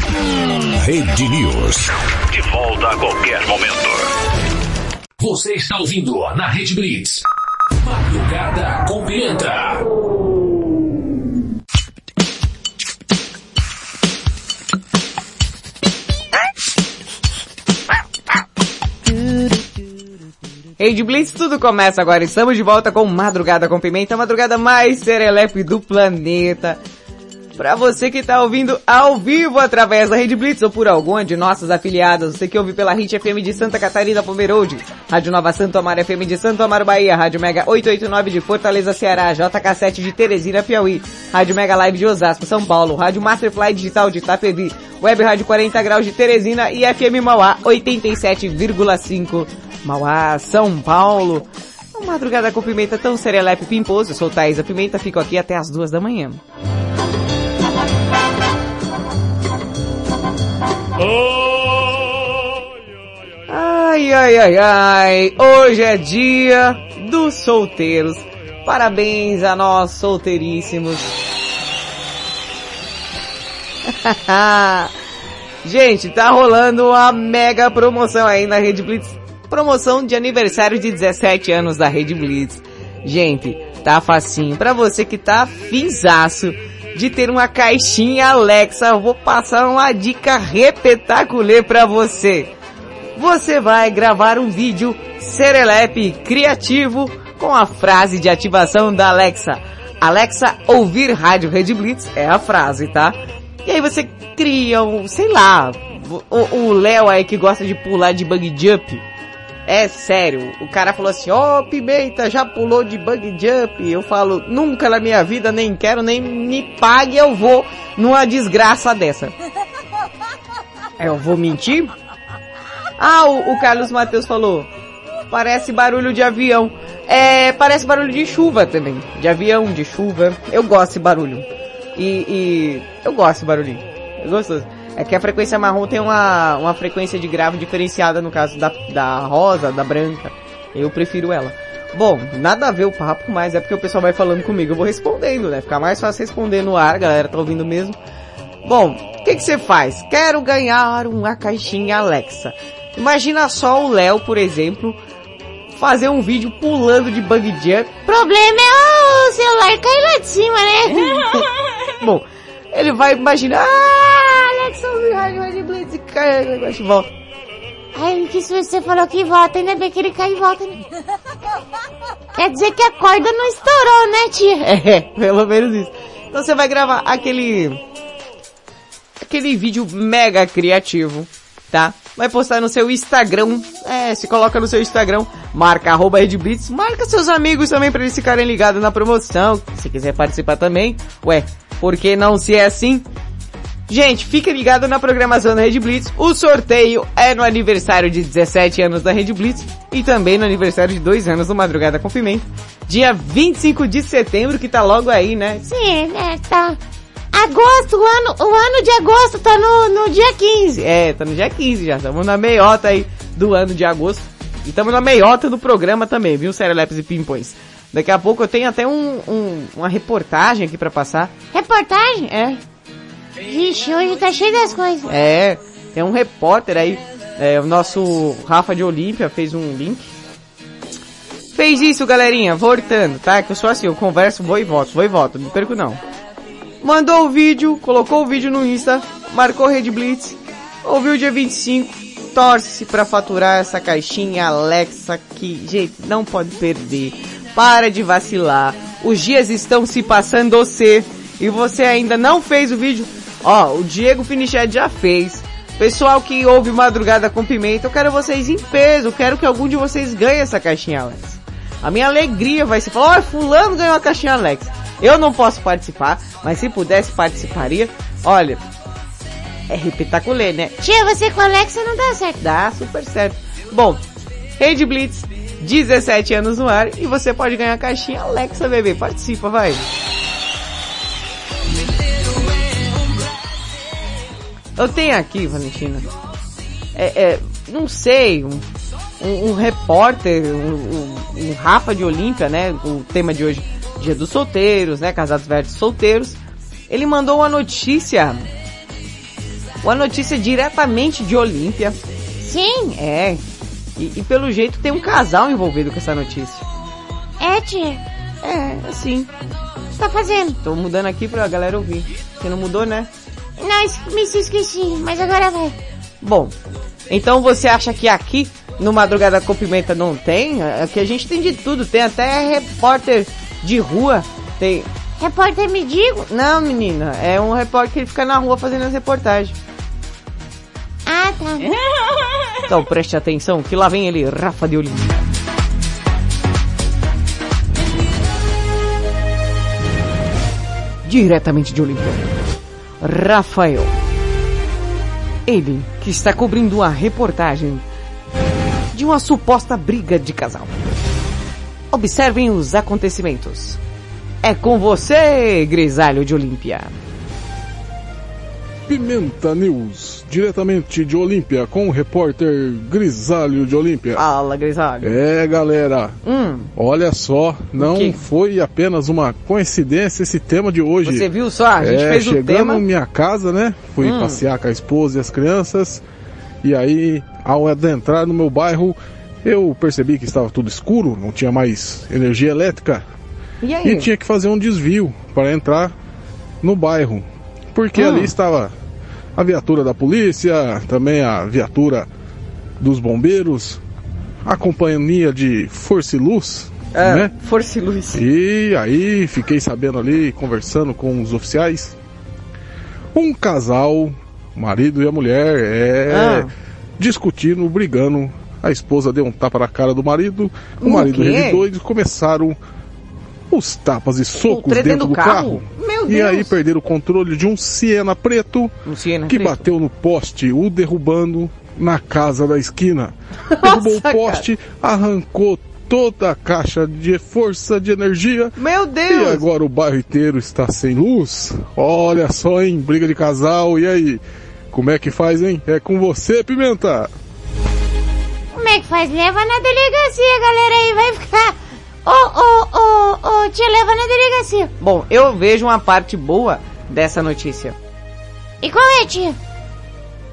Rede News. De volta a qualquer momento. Você está ouvindo na Rede Blitz. Madrugada com Pimenta. Rede Blitz, tudo começa agora. Estamos de volta com Madrugada com Pimenta, a madrugada mais serelepe do planeta. Pra você que tá ouvindo ao vivo através da Rede Blitz ou por alguma de nossas afiliadas, você que ouve pela Hit FM de Santa Catarina, Pomerode, Rádio Nova Santo Amaro FM de Santo Amaro, Bahia, Rádio Mega 889 de Fortaleza, Ceará, JK7 de Teresina, Piauí, Rádio Mega Live de Osasco, São Paulo, Rádio Masterfly Digital de Itapevi, Web Rádio 40 Graus de Teresina e FM Mauá 87,5 Mauá, São Paulo. Uma madrugada com pimenta tão serelepe pimposo. Eu sou Thaisa Pimenta, fico aqui até as duas da manhã. Ai, ai, ai, ai. Hoje é dia dos solteiros. Parabéns a nós solteiríssimos. *laughs* Gente, tá rolando uma mega promoção aí na Rede Blitz. Promoção de aniversário de 17 anos da Rede Blitz. Gente, tá facinho. Pra você que tá finzaço de ter uma caixinha Alexa, eu vou passar uma dica repetaculê pra você. Você vai gravar um vídeo serelepe criativo com a frase de ativação da Alexa. Alexa, ouvir rádio Rede Blitz é a frase, tá? E aí você cria um, sei lá, o Léo aí que gosta de pular de bug jump. É sério, o cara falou assim, ó oh, Pimenta, já pulou de bug jump? Eu falo, nunca na minha vida, nem quero, nem me pague, eu vou numa desgraça dessa. Eu vou mentir? Ah, o, o Carlos Matheus falou, parece barulho de avião. É, parece barulho de chuva também, de avião, de chuva. Eu gosto desse barulho. E, e eu gosto desse barulhinho. É gostoso. É que a frequência marrom tem uma, uma frequência de grave diferenciada no caso da, da rosa, da branca. Eu prefiro ela. Bom, nada a ver o papo, mas é porque o pessoal vai falando comigo, eu vou respondendo, né? Fica mais fácil responder no ar, galera tá ouvindo mesmo. Bom, o que que você faz? Quero ganhar uma caixinha Alexa. Imagina só o Léo, por exemplo, fazer um vídeo pulando de bug jump. Problema é o celular cair lá de cima, né? *laughs* Bom, ele vai imaginar, ah, rádio, rádio Blitz, e cai, o negócio volta. Ai, que susto, você falou que volta, ainda bem que ele cai e volta, né? Quer dizer que a corda não estourou, né, tia? *laughs* É, pelo menos isso. Então você vai gravar aquele, aquele vídeo mega criativo, tá? Vai postar no seu Instagram, é, se coloca no seu Instagram, marca arroba Redblitz, marca seus amigos também para eles ficarem ligados na promoção, se quiser participar também, ué, por que não se é assim? Gente, fica ligado na programação da Rede Blitz. O sorteio é no aniversário de 17 anos da Rede Blitz e também no aniversário de 2 anos do Madrugada com Pimenta. Dia 25 de setembro, que tá logo aí, né? Sim, né, tá. agosto, o ano, o ano de agosto tá no, no dia 15. É, tá no dia 15 já. Estamos na meiota aí do ano de agosto. E estamos na meiota do programa também, viu, Serelepes e Pimpões? Daqui a pouco eu tenho até um, um- uma reportagem aqui pra passar. Reportagem? É. Vixe, hoje tá cheio das coisas. É, tem um repórter aí, é, o nosso Rafa de Olímpia fez um link. Fez isso, galerinha, voltando, tá? Que eu sou assim, eu converso, vou e volto, vou e volto, não perco não. Mandou o vídeo, colocou o vídeo no Insta, marcou Red Blitz, ouviu dia 25, torce pra faturar essa caixinha Alexa que, gente, não pode perder. Para de vacilar. Os dias estão se passando você e você ainda não fez o vídeo. Ó, o Diego Finichet já fez. Pessoal que ouve Madrugada com Pimenta, eu quero vocês em peso. Eu quero que algum de vocês ganhe essa caixinha Alexa. A minha alegria vai ser falar, ó, fulano ganhou a caixinha Alexa. Eu não posso participar, mas se pudesse participaria. Olha, é repetaculê, né? Tia, você com a Alexa não dá certo. Dá super certo. Bom, Rede Blitz, 17 anos no ar e você pode ganhar a caixinha Alexa, bebê. Participa, vai. Eu tenho aqui, Valentina, é, é, não sei, um, um, um repórter, um, um- Rafa de Olímpia, né? O tema de hoje, Dia dos Solteiros, né? Casados versus solteiros. Ele mandou uma notícia, uma notícia diretamente de Olímpia. Sim. É. E, e pelo jeito tem um casal envolvido com essa notícia. É, tia. É, assim. O que tá fazendo? Tô mudando aqui pra galera ouvir. Você não mudou, né? Não, me esqueci, mas agora vai. Bom, então você acha que aqui no Madrugada com Pimenta não tem? Aqui a gente tem de tudo, tem até repórter de rua, tem... Repórter me digo? Não, menina, é um repórter que ele fica na rua fazendo as reportagens. Ah, tá. *laughs* Então preste atenção que lá vem ele, Rafa de Olinda. Diretamente de Olímpia, Rafael. Ele que está cobrindo a reportagem de uma suposta briga de casal. Observem os acontecimentos. É com você, Grisalho de Olímpia. Pimenta News, diretamente de Olímpia, com o repórter Grisalho de Olímpia. Fala, Grisalho. É, galera. Hum, Olha só, não foi apenas uma coincidência esse tema de hoje. você viu só? A gente é, fez o chegando tema. em minha casa, né? Fui Hum. passear com a esposa e as crianças. E aí, ao adentrar no meu bairro, eu percebi que estava tudo escuro, não tinha mais energia elétrica. E aí? E tinha que fazer um desvio para entrar no bairro. Porque Hum. ali estava a viatura da polícia, também a viatura dos bombeiros, a companhia de Força e Luz, É, né? Força e Luz. E aí fiquei sabendo ali, conversando com os oficiais, um casal, o marido e a mulher, é Ah. discutindo, brigando. A esposa deu um tapa na cara do marido, o marido revidou e começaram os tapas e socos dentro dentro do do carro. carro? Meu E aí Deus. perderam o controle de um Siena preto Um Siena que preto. bateu no poste, o derrubando na casa da esquina. *laughs* Derrubou o cara. poste, arrancou toda a caixa de força de energia. Meu E Deus! agora o bairro inteiro está sem luz. Olha só, hein? Briga de casal. E aí? Como é que faz, hein? É com você, Pimenta. Como é que faz? Leva na delegacia, galera aí, vai ficar... Ô, ô, ô, ô, tia, leva na delegacia. Bom, eu vejo uma parte boa dessa notícia. E qual é, tia?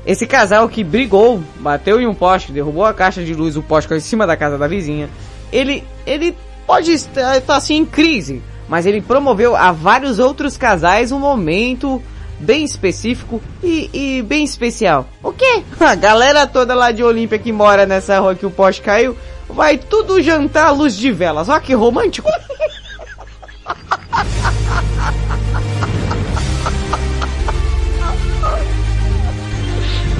Esse casal que brigou, bateu em um poste, derrubou a caixa de luz, o poste caiu em cima da casa da vizinha. Ele, ele pode estar, estar assim em crise, mas ele promoveu a vários outros casais um momento bem específico e, e bem especial. O quê? A galera toda lá de Olímpia que mora nessa rua que o poste caiu, vai tudo jantar à luz de velas. Olha que romântico.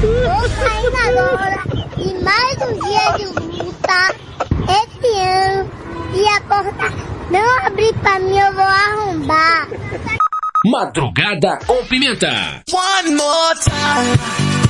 Tô saindo agora e mais um dia de luta esse ano e a porta não abrir pra mim eu vou arrombar. Madrugada com Pimenta. One more time.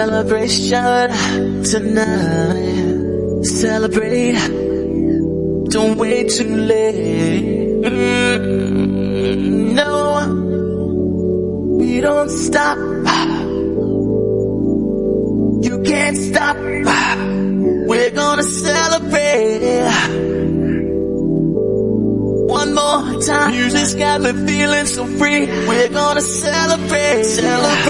Celebration tonight. Celebrate. Don't wait too late. No, we don't stop. You can't stop. We're gonna celebrate. One more time. Music's got me feeling so free. We're gonna celebrate. Celebrate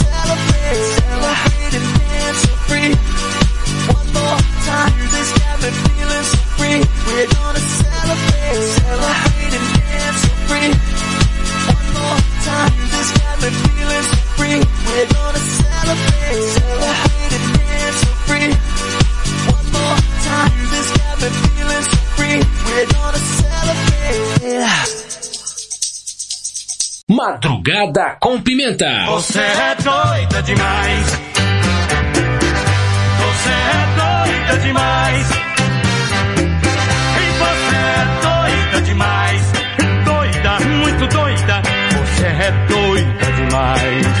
We're Madrugada com Pimenta. Você é doida demais. Você é doida demais. E você é doida demais. Doida, muito doida. Você é doida demais.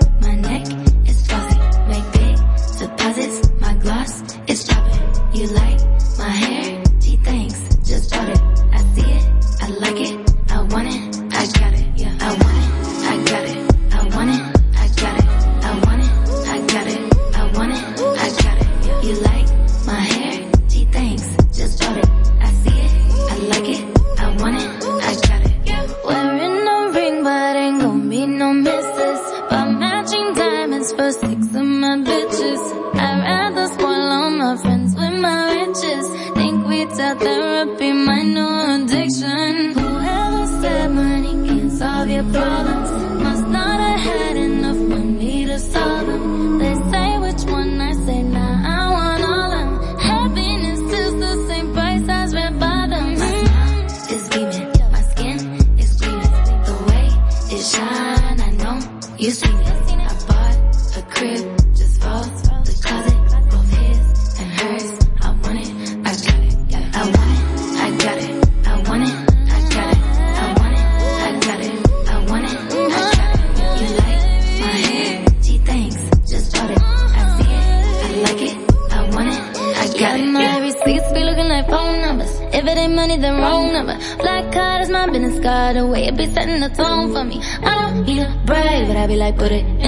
Be like, put it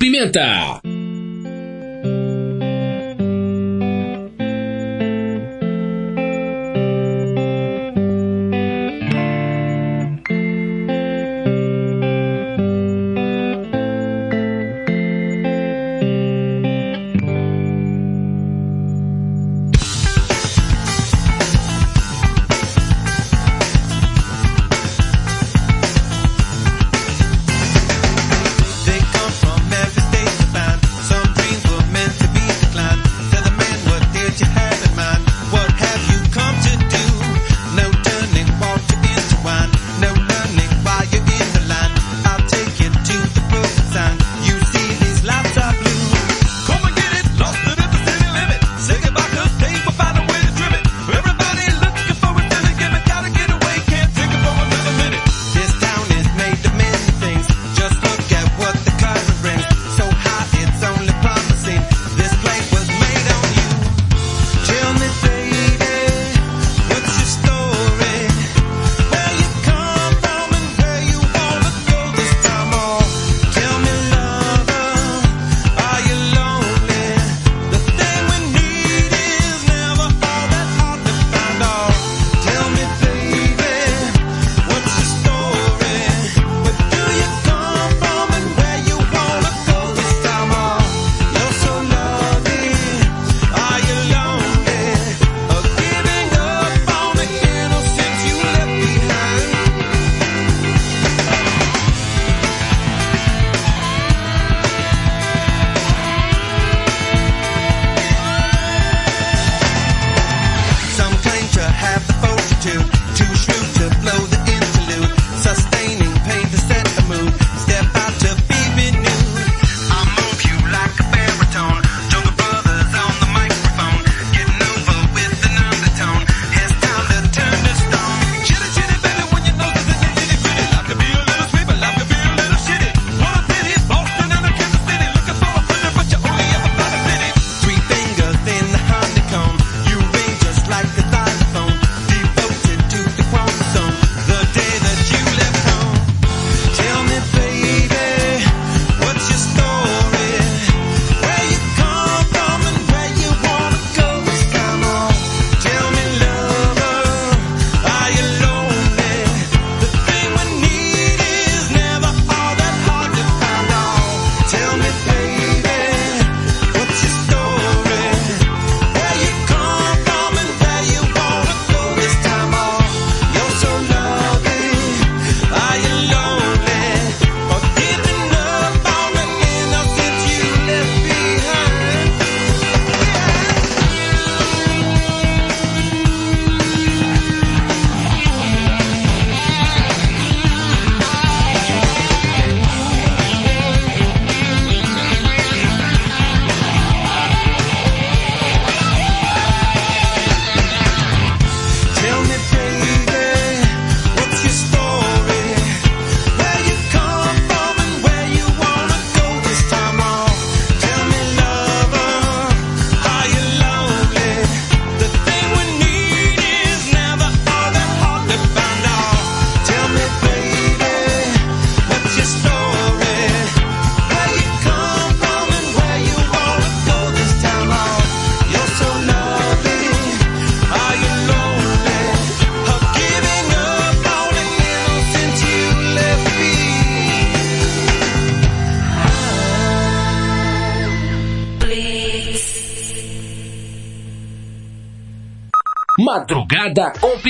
pimenta.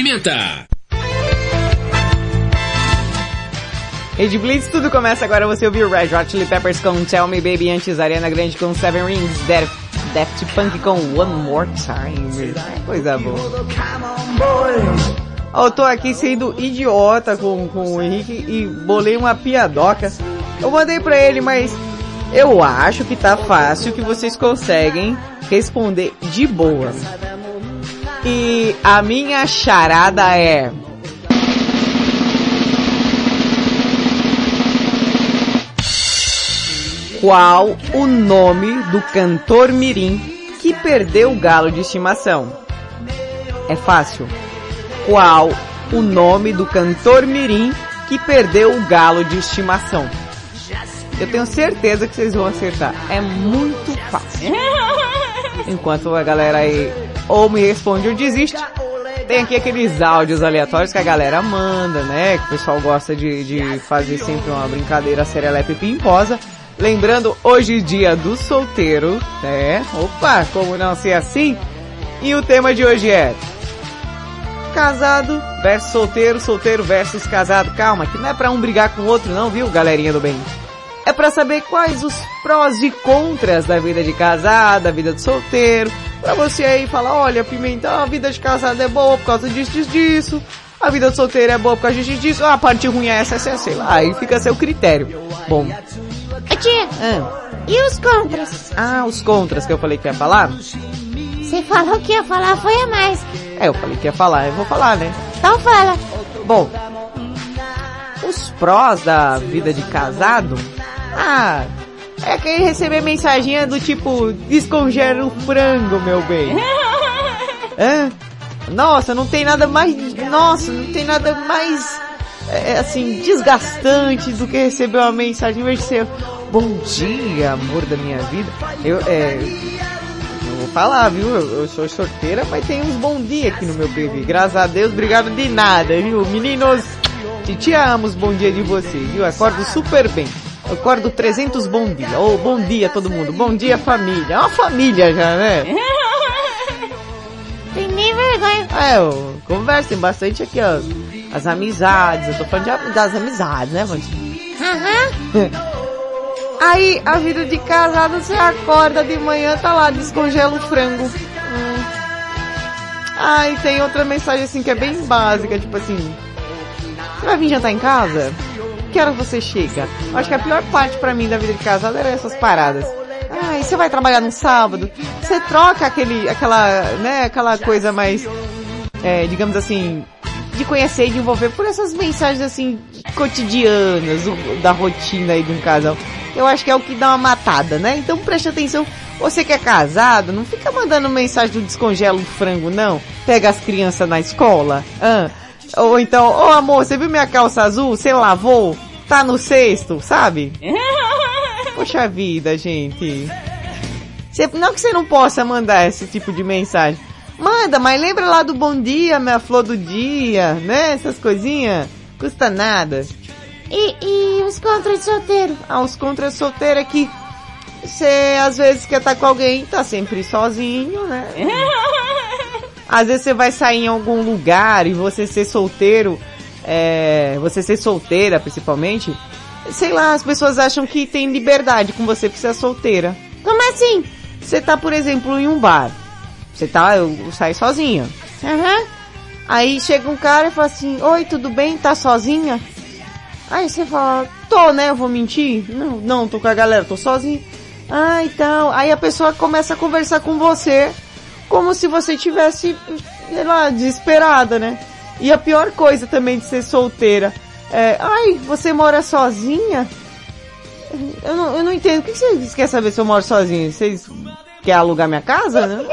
Pimenta. Rede Blitz, tudo começa agora. Você ouviu Red Hot Chili Peppers com Tell Me Baby, antes Ariana Grande com Seven Rings, Daft, Punk com One More Time. Coisa boa. Eu tô aqui sendo idiota com, com o Henrique e bolei uma piadoca. Eu mandei pra ele, mas eu acho que tá fácil que vocês conseguem responder de boa. E a minha charada é... Qual o nome do cantor mirim que perdeu o galo de estimação? É fácil. Qual o nome do cantor mirim que perdeu o galo de estimação? Eu tenho certeza que vocês vão acertar. É muito fácil. *laughs* Enquanto a galera aí ou me responde ou desiste, tem aqui aqueles áudios aleatórios que a galera manda, né? Que o pessoal gosta de, de fazer sempre uma brincadeira serelepe pimposa. Lembrando, hoje dia do solteiro, né? Opa, como não ser assim? E o tema de hoje é casado versus solteiro, solteiro versus casado. Calma, que não é pra um brigar com o outro não, viu, galerinha do bem? É pra saber quais os prós e contras da vida de casado, da vida de solteiro. Pra você aí falar, olha, Pimentão, a vida de casado é boa por causa disso, disso, disso. A vida de solteiro é boa por causa disso, disso. Ah, a parte ruim é essa, essa, sei lá. Aí fica a seu critério. Bom, tia, ah, e os contras? ah, os contras que eu falei que ia falar? Você falou que ia falar foi a mais. É, eu falei que ia falar, eu vou falar, né? Então fala. Bom, os prós da vida de casado, ah, é que receber mensaginha do tipo, descongela o frango, meu bem. *laughs* Hã? Nossa, não tem nada mais, nossa, não tem nada mais, é, assim, desgastante do que receber uma mensagem em vez de ser, bom dia, amor da minha vida. Eu, é, eu vou falar, viu? Eu, eu sou sorteira, mas tem uns bom dia aqui no meu PV. Graças a Deus, obrigado de nada, viu? Meninos, te, te amo bom dia de vocês, viu? Acordo super bem. Acordo 300 bom dia. Ô, bom dia todo mundo. Bom dia família. É uma família já, né? *laughs* Tem nem vergonha. É, eu, conversem bastante aqui, ó. As amizades. Eu tô falando de, das amizades, né, Vandinha? Aham. *laughs* Aí, a vida de casado, você acorda de manhã, tá lá, descongela o frango. Hum. Aí tem outra mensagem assim que é bem básica, tipo assim, você vai vir jantar em casa? Que hora você chega? Acho que a pior parte pra mim da vida de casado era essas paradas. Ah, e você vai trabalhar no sábado? Você troca aquele, aquela, né, aquela coisa mais, é, digamos assim, de conhecer e de envolver por essas mensagens assim, cotidianas, da rotina aí de um casal. Eu acho que é o que dá uma matada, né? Então preste atenção, você que é casado, não fica mandando mensagem do descongela o frango, não. Pega as crianças na escola, ah. Ou então, ô amor, você viu minha calça azul? Você lavou? Tá no cesto, sabe? *laughs* Poxa vida, gente. Você- não que você não possa mandar esse tipo de mensagem. Manda, mas lembra lá do bom dia, minha flor do dia, né? Essas coisinhas. Custa nada. E, e os contras de solteiro? Ah, os contras solteiros é que você às vezes quer estar com alguém, tá sempre sozinho, né? *laughs* Às vezes você vai sair em algum lugar e você ser solteiro, é, você ser solteira principalmente, sei lá, as pessoas acham que tem liberdade com você porque você é solteira. Como assim? Você tá, por exemplo, em um bar. Você tá, eu, eu saio sozinha. Aham. Aí chega um cara e fala assim, oi, tudo bem? Tá sozinha? Aí você fala, tô, né? Eu vou mentir? Não, não, tô com a galera, tô sozinha. Ah, então. Aí a pessoa começa a conversar com você como se você tivesse, sei lá, desesperada, né? E a pior coisa também de ser solteira é, ai, você mora sozinha? Eu não, eu não entendo. O que vocês querem saber se eu moro sozinha? Vocês querem alugar minha casa? Né?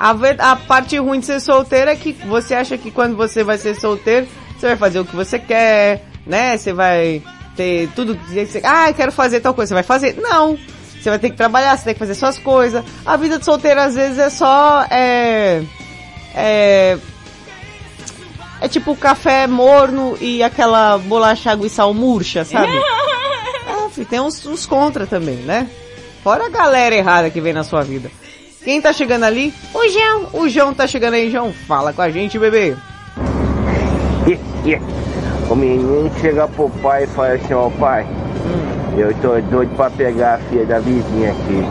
A, ver- a parte ruim de ser solteiro é que você acha que quando você vai ser solteiro, você vai fazer o que você quer, né? Você vai ter tudo que você... Ah, eu quero fazer tal coisa. Você vai fazer? Não. Você vai ter que trabalhar, você tem que fazer suas coisas. A vida de solteiro às vezes é só... É... É... É tipo café morno e aquela bolacha água e sal murcha, sabe? *laughs* É, tem uns, uns contra também, né? Fora a galera errada que vem na sua vida. Quem tá chegando ali? O João. O João tá chegando aí, João. Fala com a gente, bebê. O menino chega pro pai e fala assim, ó pai, eu tô doido pra pegar a filha da vizinha aqui.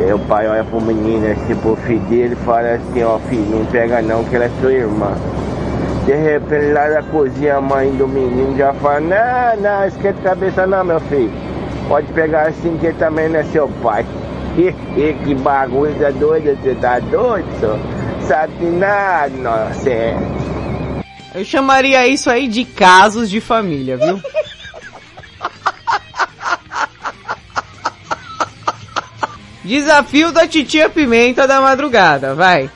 Aí o pai olha pro menino assim, pro filho dele e fala assim, ó filho, não pega não que ela é sua irmã. De repente lá da cozinha a mãe do menino já fala, não, não, esquenta a cabeça não meu filho. Pode pegar assim que também não é seu pai. *laughs* que bagunça doida, você tá doido, senhor? Sabe nada, inocente. Eu chamaria isso aí de casos de família, viu? Desafio da titia Pimenta da madrugada, vai.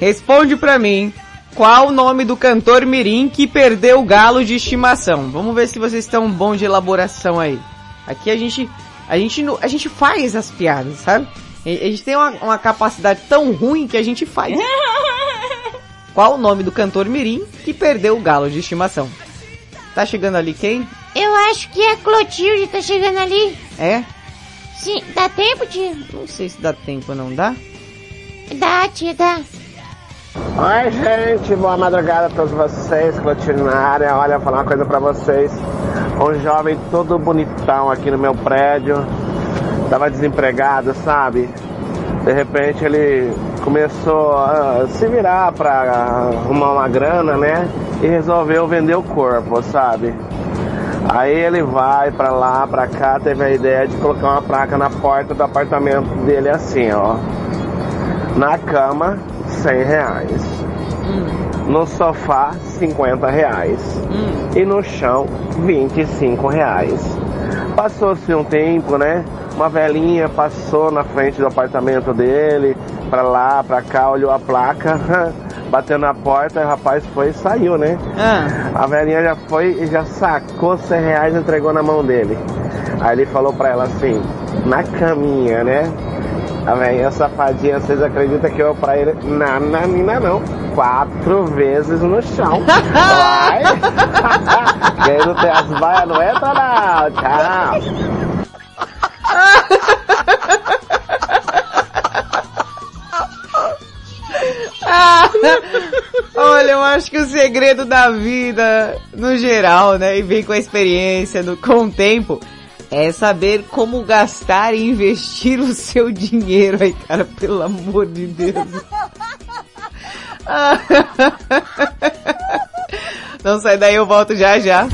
Responde pra mim qual o nome do cantor mirim que perdeu o galo de estimação. Vamos ver se vocês estão bons de elaboração aí. Aqui a gente, a gente, a gente faz as piadas, sabe? A gente tem uma, uma capacidade tão ruim que a gente faz. *laughs* Qual o nome do cantor mirim que perdeu o galo de estimação? Tá chegando ali quem? Eu acho que é Clotilde, tá chegando ali. É? Sim, dá tempo, tia? Não sei se dá tempo ou não dá. Dá, tia, dá. Oi, gente, boa madrugada a todos vocês, Clotilde na área. Olha, vou falar uma coisa pra vocês. Um jovem todo bonitão aqui no meu prédio, tava desempregado, sabe? De repente ele começou a se virar pra arrumar uma grana, né? E resolveu vender o corpo, sabe? Aí ele vai pra lá, pra cá, teve a ideia de colocar uma placa na porta do apartamento dele assim, ó. Na cama, 100 reais. No sofá, 50 reais. E no chão, 25 reais. Passou-se um tempo, né? Uma velhinha passou na frente do apartamento dele, pra lá, pra cá, olhou a placa, *laughs* bateu na porta, o rapaz foi e saiu, né? A velhinha já foi e já sacou 100 reais e entregou na mão dele. Aí ele falou pra ela assim, na caminha, né? A velhinha safadinha, vocês acreditam que eu pra ele? Não, não, não, não. Quatro vezes no chão. *laughs* Vai! *laughs* Quem não tem as baias não entra não. Tchau. Ah, *laughs* olha, eu acho que o segredo da vida, no geral, né, e vem com a experiência, no, com o tempo, é saber como gastar e investir o seu dinheiro aí, cara, pelo amor de Deus. *laughs* Não sai daí, eu volto já já.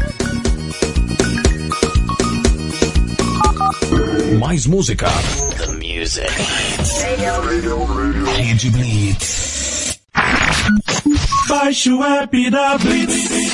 Mais música. The music. Rede Blitz. Baixe o app da Blitz.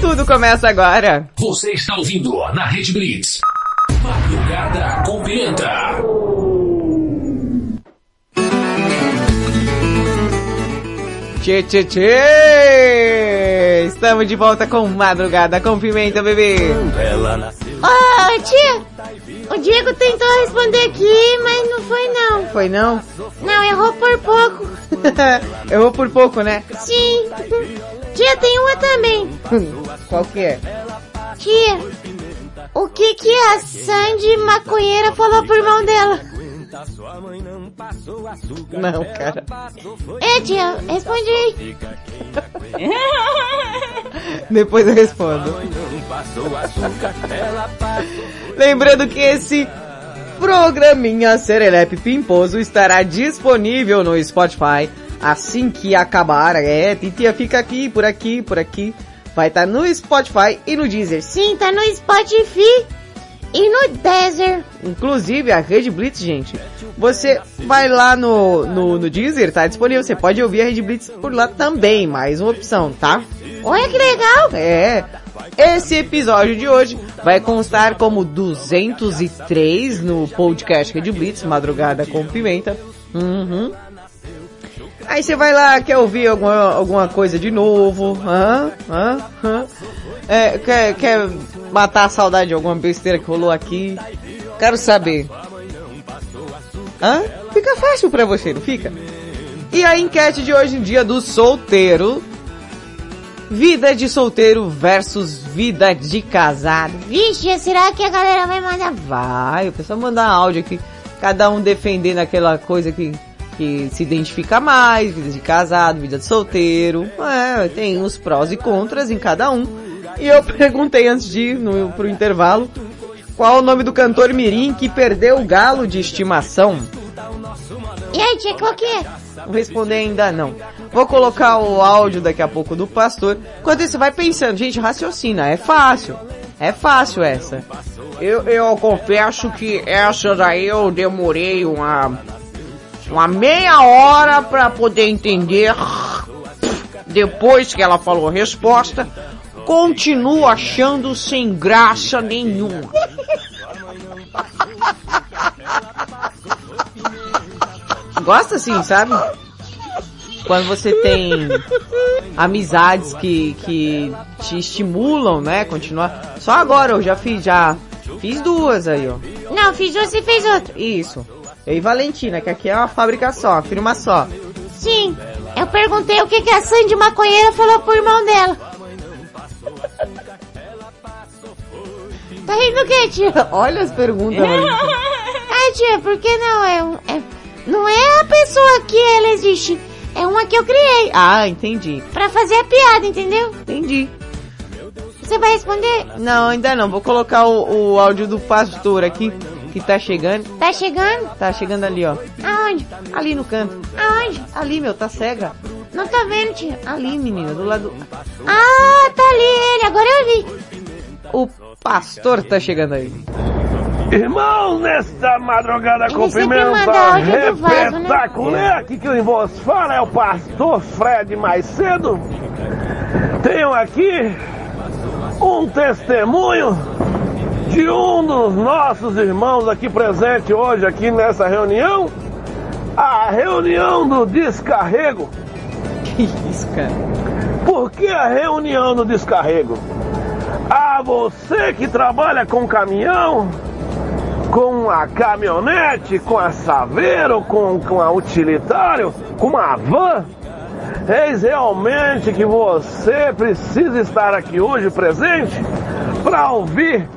Tudo começa agora. Você está ouvindo na Rede Blitz. Madrugada com Pimenta. Tchê, tchê, tchê! Estamos de volta com Madrugada com Pimenta, bebê. Ô, tia, o Diego tentou responder aqui, mas não foi não. Foi não? Não, errou por pouco. *laughs* Errou por pouco, né? Sim. Tia, tem uma também. *laughs* Qual que é? Tia, o que que a Sandy maconheira falou pro irmão dela? Não, cara. É, tia, responde aí. *laughs* Depois eu respondo. Lembrando que esse programinha Serelepe Pimposo estará disponível no Spotify assim que acabar. É, Titia fica aqui, por aqui, por aqui. Vai estar no Spotify e no Deezer. Sim, tá no Spotify e no Deezer. Inclusive a Rede Blitz, gente. Você vai lá no, no, no Deezer, tá disponível. Você pode ouvir a Rede Blitz por lá também. Mais uma opção, tá? Olha que legal. É. Esse episódio de hoje vai constar como 203 no podcast Rede Blitz, Madrugada com Pimenta. Uhum. Aí você vai lá, quer ouvir alguma, alguma coisa de novo, hã? Hã? Hã? É, quer, quer matar a saudade de alguma besteira que rolou aqui? Quero saber. Hã? Fica fácil pra você, não fica? E a enquete de hoje em dia do solteiro. Vida de solteiro versus vida de casado. Vixe, será que a galera vai mandar? Vai, o pessoal mandar áudio aqui. Cada um defendendo aquela coisa que, que se identifica mais. Vida de casado, vida de solteiro. É, tem os prós e contras em cada um. E eu *laughs* perguntei antes de ir no, pro intervalo. Qual o nome do cantor mirim que perdeu o galo de estimação? E aí, tia, qual que é? Vou responder ainda não. Vou colocar o áudio daqui a pouco do pastor. Enquanto isso, vai pensando. Gente, raciocina. É fácil. É fácil essa. Eu, eu confesso que essa daí eu demorei uma, uma meia hora pra poder entender. Depois que ela falou a resposta, continuo achando sem graça nenhuma. Gosta assim, sabe? Quando você tem amizades que, que te estimulam, né? Continuar. Só agora eu já fiz, já fiz duas aí, ó. Não, fiz uma e fez outra. Isso. Eu e Valentina, que aqui é uma fábrica só, uma firma só. Sim, eu perguntei o que que a Sandy maconheira falou pro irmão dela. *laughs* Tá rindo o quê, tia? Olha as perguntas. *laughs* Ah, tia, por que não? É, um- é, não é a pessoa que ela existe. É uma que eu criei. Ah, entendi. Pra fazer a piada, entendeu? Entendi. Você vai responder? Não, ainda não. Vou colocar o, o áudio do pastor aqui, que tá chegando. Tá chegando? Tá chegando ali, ó. Aonde? Ali no canto. Aonde? Ali, meu, tá cega. Não tô vendo, tia. Ali, menina, do lado... Ah, tá ali ele. Agora eu vi. O pastor tá chegando aí. Irmãos, nesta madrugada Ele do vaso, né? espetacular, aqui quem vos fala é o pastor Fred mais cedo. Tenho aqui um testemunho de um dos nossos irmãos aqui presente hoje aqui nessa reunião, a reunião do descarrego. Que isso, cara? Por que a reunião do descarrego? Ah, você que trabalha com caminhão, com a caminhonete, com a Saveiro, com, com a utilitário, com a van, eis realmente que você precisa estar aqui hoje presente para ouvir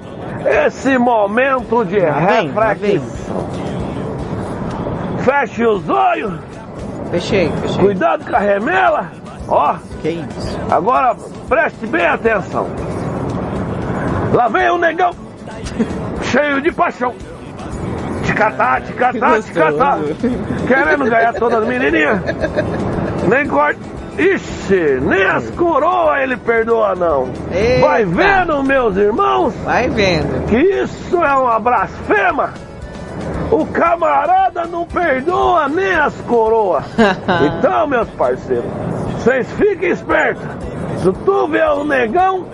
esse momento de reflexão. Feche os olhos, Fechei, fechei. cuidado com a remela, ó. Que isso? Agora preste bem atenção. Lá vem o negão, *laughs* cheio de paixão. Catar, te catar. Querendo ganhar todas as menininhas. Nem corte. Ixi, nem as coroas ele perdoa não. Eita. Vai vendo, meus irmãos, Vai vendo. que isso é uma blasfema. O camarada não perdoa nem as coroas. *laughs* Então, meus parceiros, vocês fiquem espertos. Se tu vê o negão,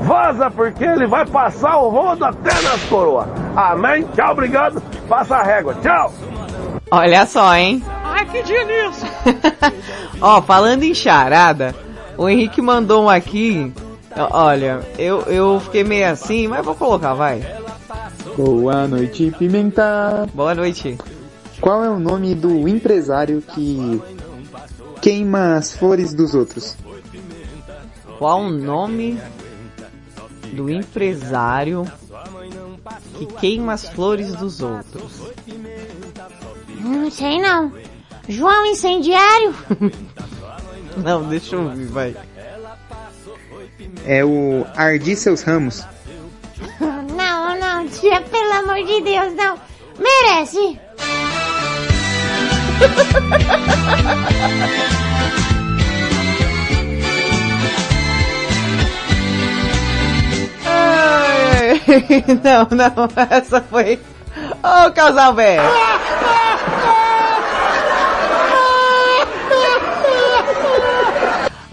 vaza porque ele vai passar o rodo até nas coroas. Amém? Tchau, obrigado. Passa a régua. Tchau. Olha só, hein? Ai, que delícia. Ó, falando em charada, o Henrique mandou um aqui. Olha, eu, eu fiquei meio assim, mas vou colocar, vai. Boa noite, Pimenta. Boa noite. Qual é o nome do empresário que queima as flores dos outros? Qual o nome do empresário que queima as flores dos outros? Não sei não. João Incendiário? *laughs* Não, deixa eu ouvir, vai. É o Ardir Seus Ramos. *laughs* Não, não, tia, pelo amor de Deus, não. Merece. *laughs* Ai, não, não, essa foi. Ô, casal velho!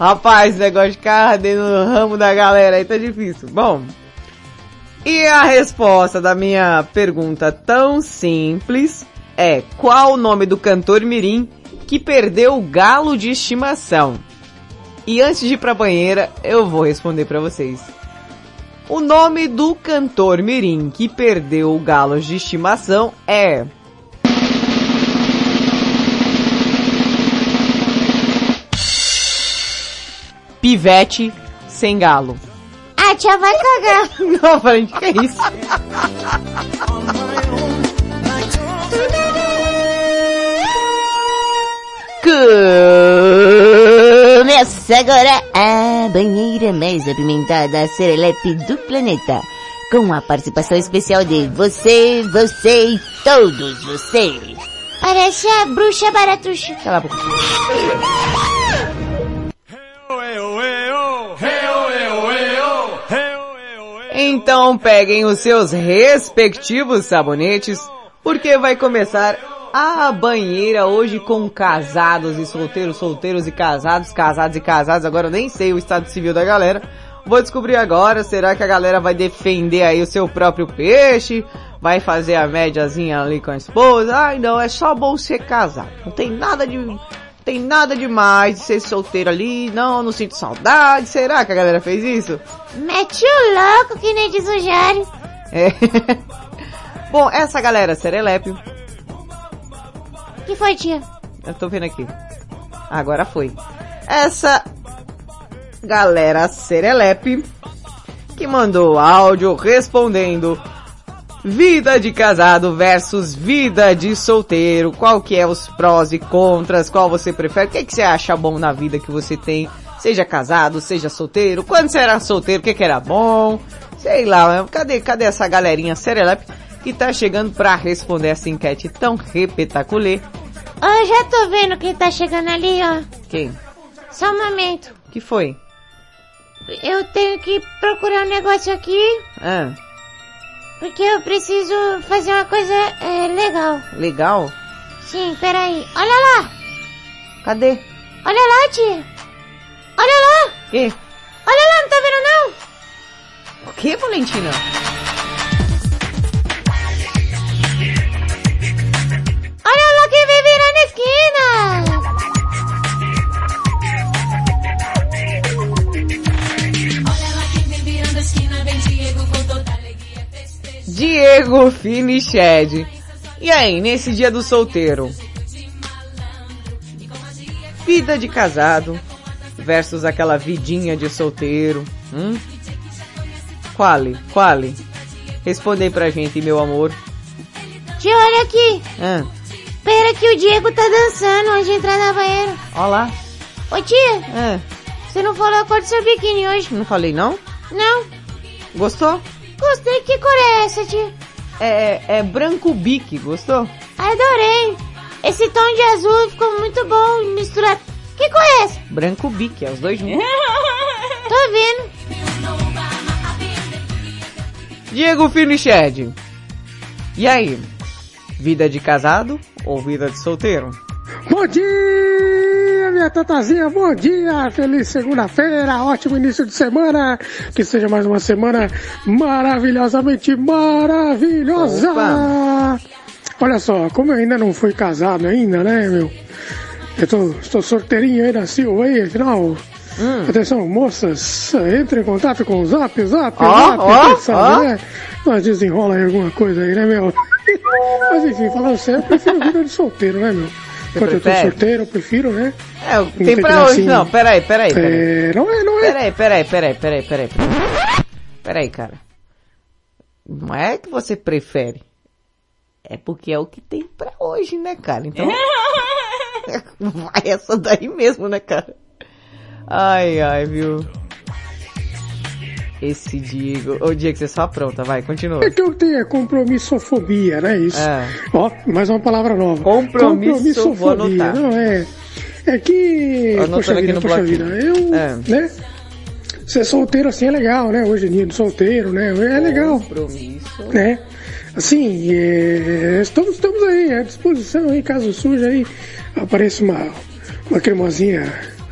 Rapaz, negócio de ardendo no ramo da galera aí tá difícil. Bom, e a resposta da minha pergunta tão simples é qual o nome do cantor mirim que perdeu o galo de estimação? E antes de ir pra banheira, eu vou responder pra vocês. O nome do cantor mirim que perdeu o galo de estimação é Pivete sem galo. A tia vai cagar. *laughs* Não, frente, que é isso? Começa agora a banheira mais apimentada Serelepe do planeta. Com a participação especial de você, você e todos vocês. Parece a bruxa baratuxa. Cala a boca. Então peguem os seus respectivos sabonetes, porque vai começar a banheira hoje com casados e solteiros, solteiros e casados, casados e casados. Agora eu nem sei o estado civil da galera. Vou descobrir agora, será que a galera vai defender aí o seu próprio peixe? Vai fazer a médiazinha ali com a esposa? Ai não, é só bom ser casado. Não tem nada de tem nada demais de ser solteiro ali, não, não sinto saudade. Será que a galera fez isso? Mete o louco que nem diz o Jário. É. *laughs* Bom, essa galera serelepe, que foi, tia? eu tô vendo aqui. Agora foi. Essa galera serelepe que mandou áudio respondendo Vida de casado versus vida de solteiro. Qual que é os prós e contras? Qual você prefere? O que, que você acha bom na vida que você tem? Seja casado, seja solteiro. Quando você era solteiro, o que, que era bom? Sei lá, cadê, cadê essa galerinha serelepe que tá chegando pra responder essa enquete tão repetaculê? Eu já tô vendo quem tá chegando ali, ó. Quem? Só um momento. que foi? Eu tenho que procurar um negócio aqui, Ah, porque eu preciso fazer uma coisa é, legal. legal? Sim, peraí. Olha lá! Cadê? Olha lá, tia! Olha lá! Que? Olha lá, não tá vendo não? O que, Valentina? Olha lá quem vem virar na esquina! Diego Finiched. E aí, nesse dia do solteiro? Vida de casado versus aquela vidinha de solteiro. Hum? Quale? Quale? Responde aí pra gente, meu amor. Tia, olha aqui! Ah, Pera que o Diego tá dançando antes de entrar na banheira. ó lá. Ô tia, Ah, você não falou a cor do seu biquíni hoje? não falei não? Não? Gostou? Gostei. Que cor é essa, tia? É, é, é branco bique, gostou? Adorei. Esse tom de azul ficou muito bom misturado. Que cor é essa? Branco bique, é os dois juntos. *laughs* Tô vendo. Diego Finiched. E aí? Vida de casado ou vida de solteiro? Bom dia, minha tatazinha, bom dia, feliz segunda-feira, ótimo início de semana, que seja mais uma semana maravilhosamente maravilhosa. Opa. Olha só, como eu ainda não fui casado ainda, né, meu? Eu tô, estou sorteirinho aí da Silva aí, afinal. Atenção, moças, entre em contato com o Zap, Zap, Hum. Ó, Zap, quem sabe, ó. né? Nós desenrola aí alguma coisa aí, né, meu? *laughs* Mas enfim, falando sério, eu prefiro vida de solteiro, né, meu? Enquanto eu tô prefere? solteiro, eu prefiro, né? É, Não tem pra hoje. assim- Não, peraí, peraí, peraí. É, não é, não é. Peraí, peraí, peraí, peraí, peraí. Peraí, cara. Não é que você prefere. É porque é o que tem pra hoje, né, cara? Então. *laughs* *laughs* Vai essa daí mesmo, né, cara? Ai, ai, viu? Esse Diego. Ô, Diego, você só pronta, vai, continua. É que eu tenho compromissofobia, né? Isso. É. Ó, mais uma palavra nova. Compromisso, anotar. Não, é. É que. Anotando Poxa aqui vida, no poxa vida. Eu. É. Né? Ser solteiro assim é legal, né? Hoje em dia, solteiro, né? É legal. Compromisso. Né? Assim, é, estamos, estamos aí à disposição aí, caso surja aí, apareça uma, uma cremosinha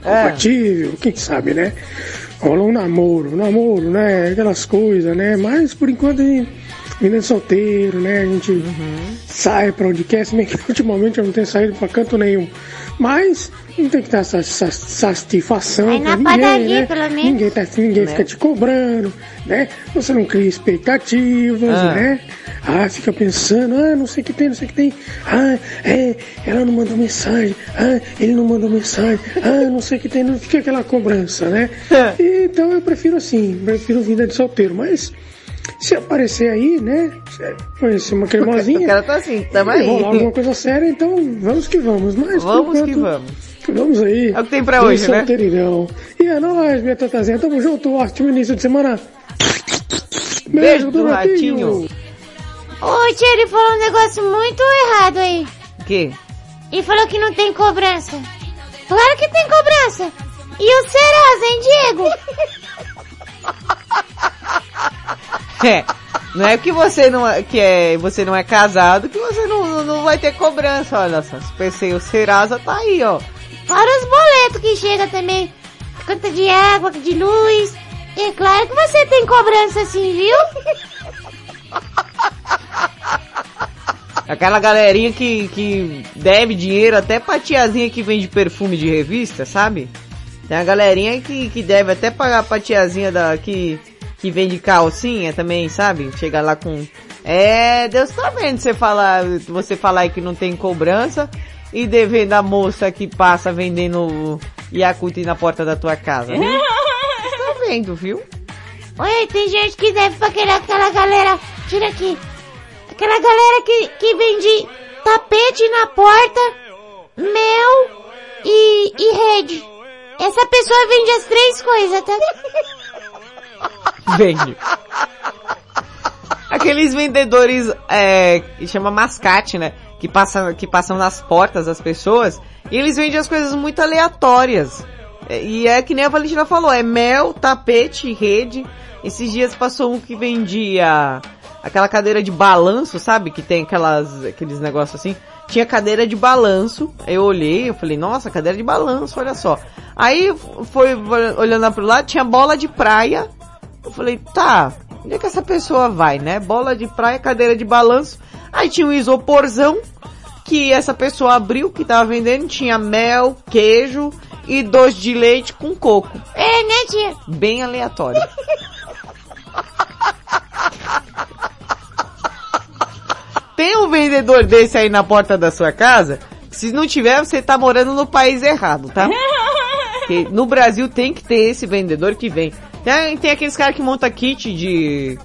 É. compatível, quem sabe, né? Rola um namoro, um namoro, né? Aquelas coisas, né? Mas por enquanto a gente menino solteiro, né? A gente Uhum. sai pra onde quer, se bem que *laughs* ultimamente eu não tenho saído pra canto nenhum. Mas não tem que dar essa, essa satisfação na ninguém, padaria, né? pelo menos. Ninguém, tá, ninguém Né? fica te cobrando, né? Você não cria expectativas, Ah. né? Ah, fica pensando, ah, não sei o que tem, não sei o que tem. Ah, é, ela não mandou mensagem. Ah, ele não mandou mensagem. Ah, não sei o que tem, não fica aquela cobrança, né? *laughs* Então eu prefiro assim, prefiro vida de solteiro, mas se aparecer aí, né? Conhecer uma cremosinha. *laughs* O cara tá assim, tamo e aí. rolar alguma coisa séria, então vamos que vamos. Mas Vamos que vamos. Vamos aí. É o que tem pra hoje, né? solteiridão. E é nóis, minha tatazinha. Tamo junto, ótimo início de semana. Beijo do ratinho. Ô, tia, ele falou um negócio muito errado aí. O quê? Ele falou que não tem cobrança. Claro que tem cobrança. E o Serasa, hein, Diego? *laughs* É. Não é que você não é, que é, você não é casado que você não, não vai ter cobrança, olha só. Se pensei, o Serasa tá aí, ó. Fora os boletos que chega também. Conta de água, de luz. É claro que você tem cobrança assim, viu? *laughs* Aquela galerinha que, que deve dinheiro até pra tiazinha que vende perfume de revista, sabe? Tem a galerinha que, que deve até pagar pra tiazinha da, que, que vende calcinha também, sabe? Chega lá com... É, Deus tá vendo você falar, você falar aí que não tem cobrança e devendo a moça que passa vendendo Yakult na porta da tua casa, viu? tá vendo, viu? Oi, tem gente que deve pra aquela, aquela galera. Tira aqui. Aquela galera que, que vende tapete na porta, mel e, e rede. Essa pessoa vende as três coisas, tá? *laughs* Vende. Aqueles vendedores, é, que chama mascate, né? Que passam, que passam nas portas das pessoas. E eles vendem as coisas muito aleatórias. É, E é que nem a Valentina falou, é mel, tapete, rede. Esses dias passou um que vendia aquela cadeira de balanço, sabe? Que tem aquelas, aqueles negócios assim. Tinha cadeira de balanço. Eu olhei, eu falei, nossa, cadeira de balanço, olha só. Aí foi olhando lá pro lado, tinha bola de praia. Eu falei, tá, onde é que essa pessoa vai, né? Bola de praia, cadeira de balanço. Aí tinha um isoporzão que essa pessoa abriu, que tava vendendo, tinha mel, queijo e doce de leite com coco. É, né, tia? Bem aleatório. Tem um vendedor desse aí na porta da sua casa? Se não tiver, você tá morando no país errado, tá? *laughs* Porque no Brasil tem que ter esse vendedor que vem. Tem, tem aqueles caras que monta kit de,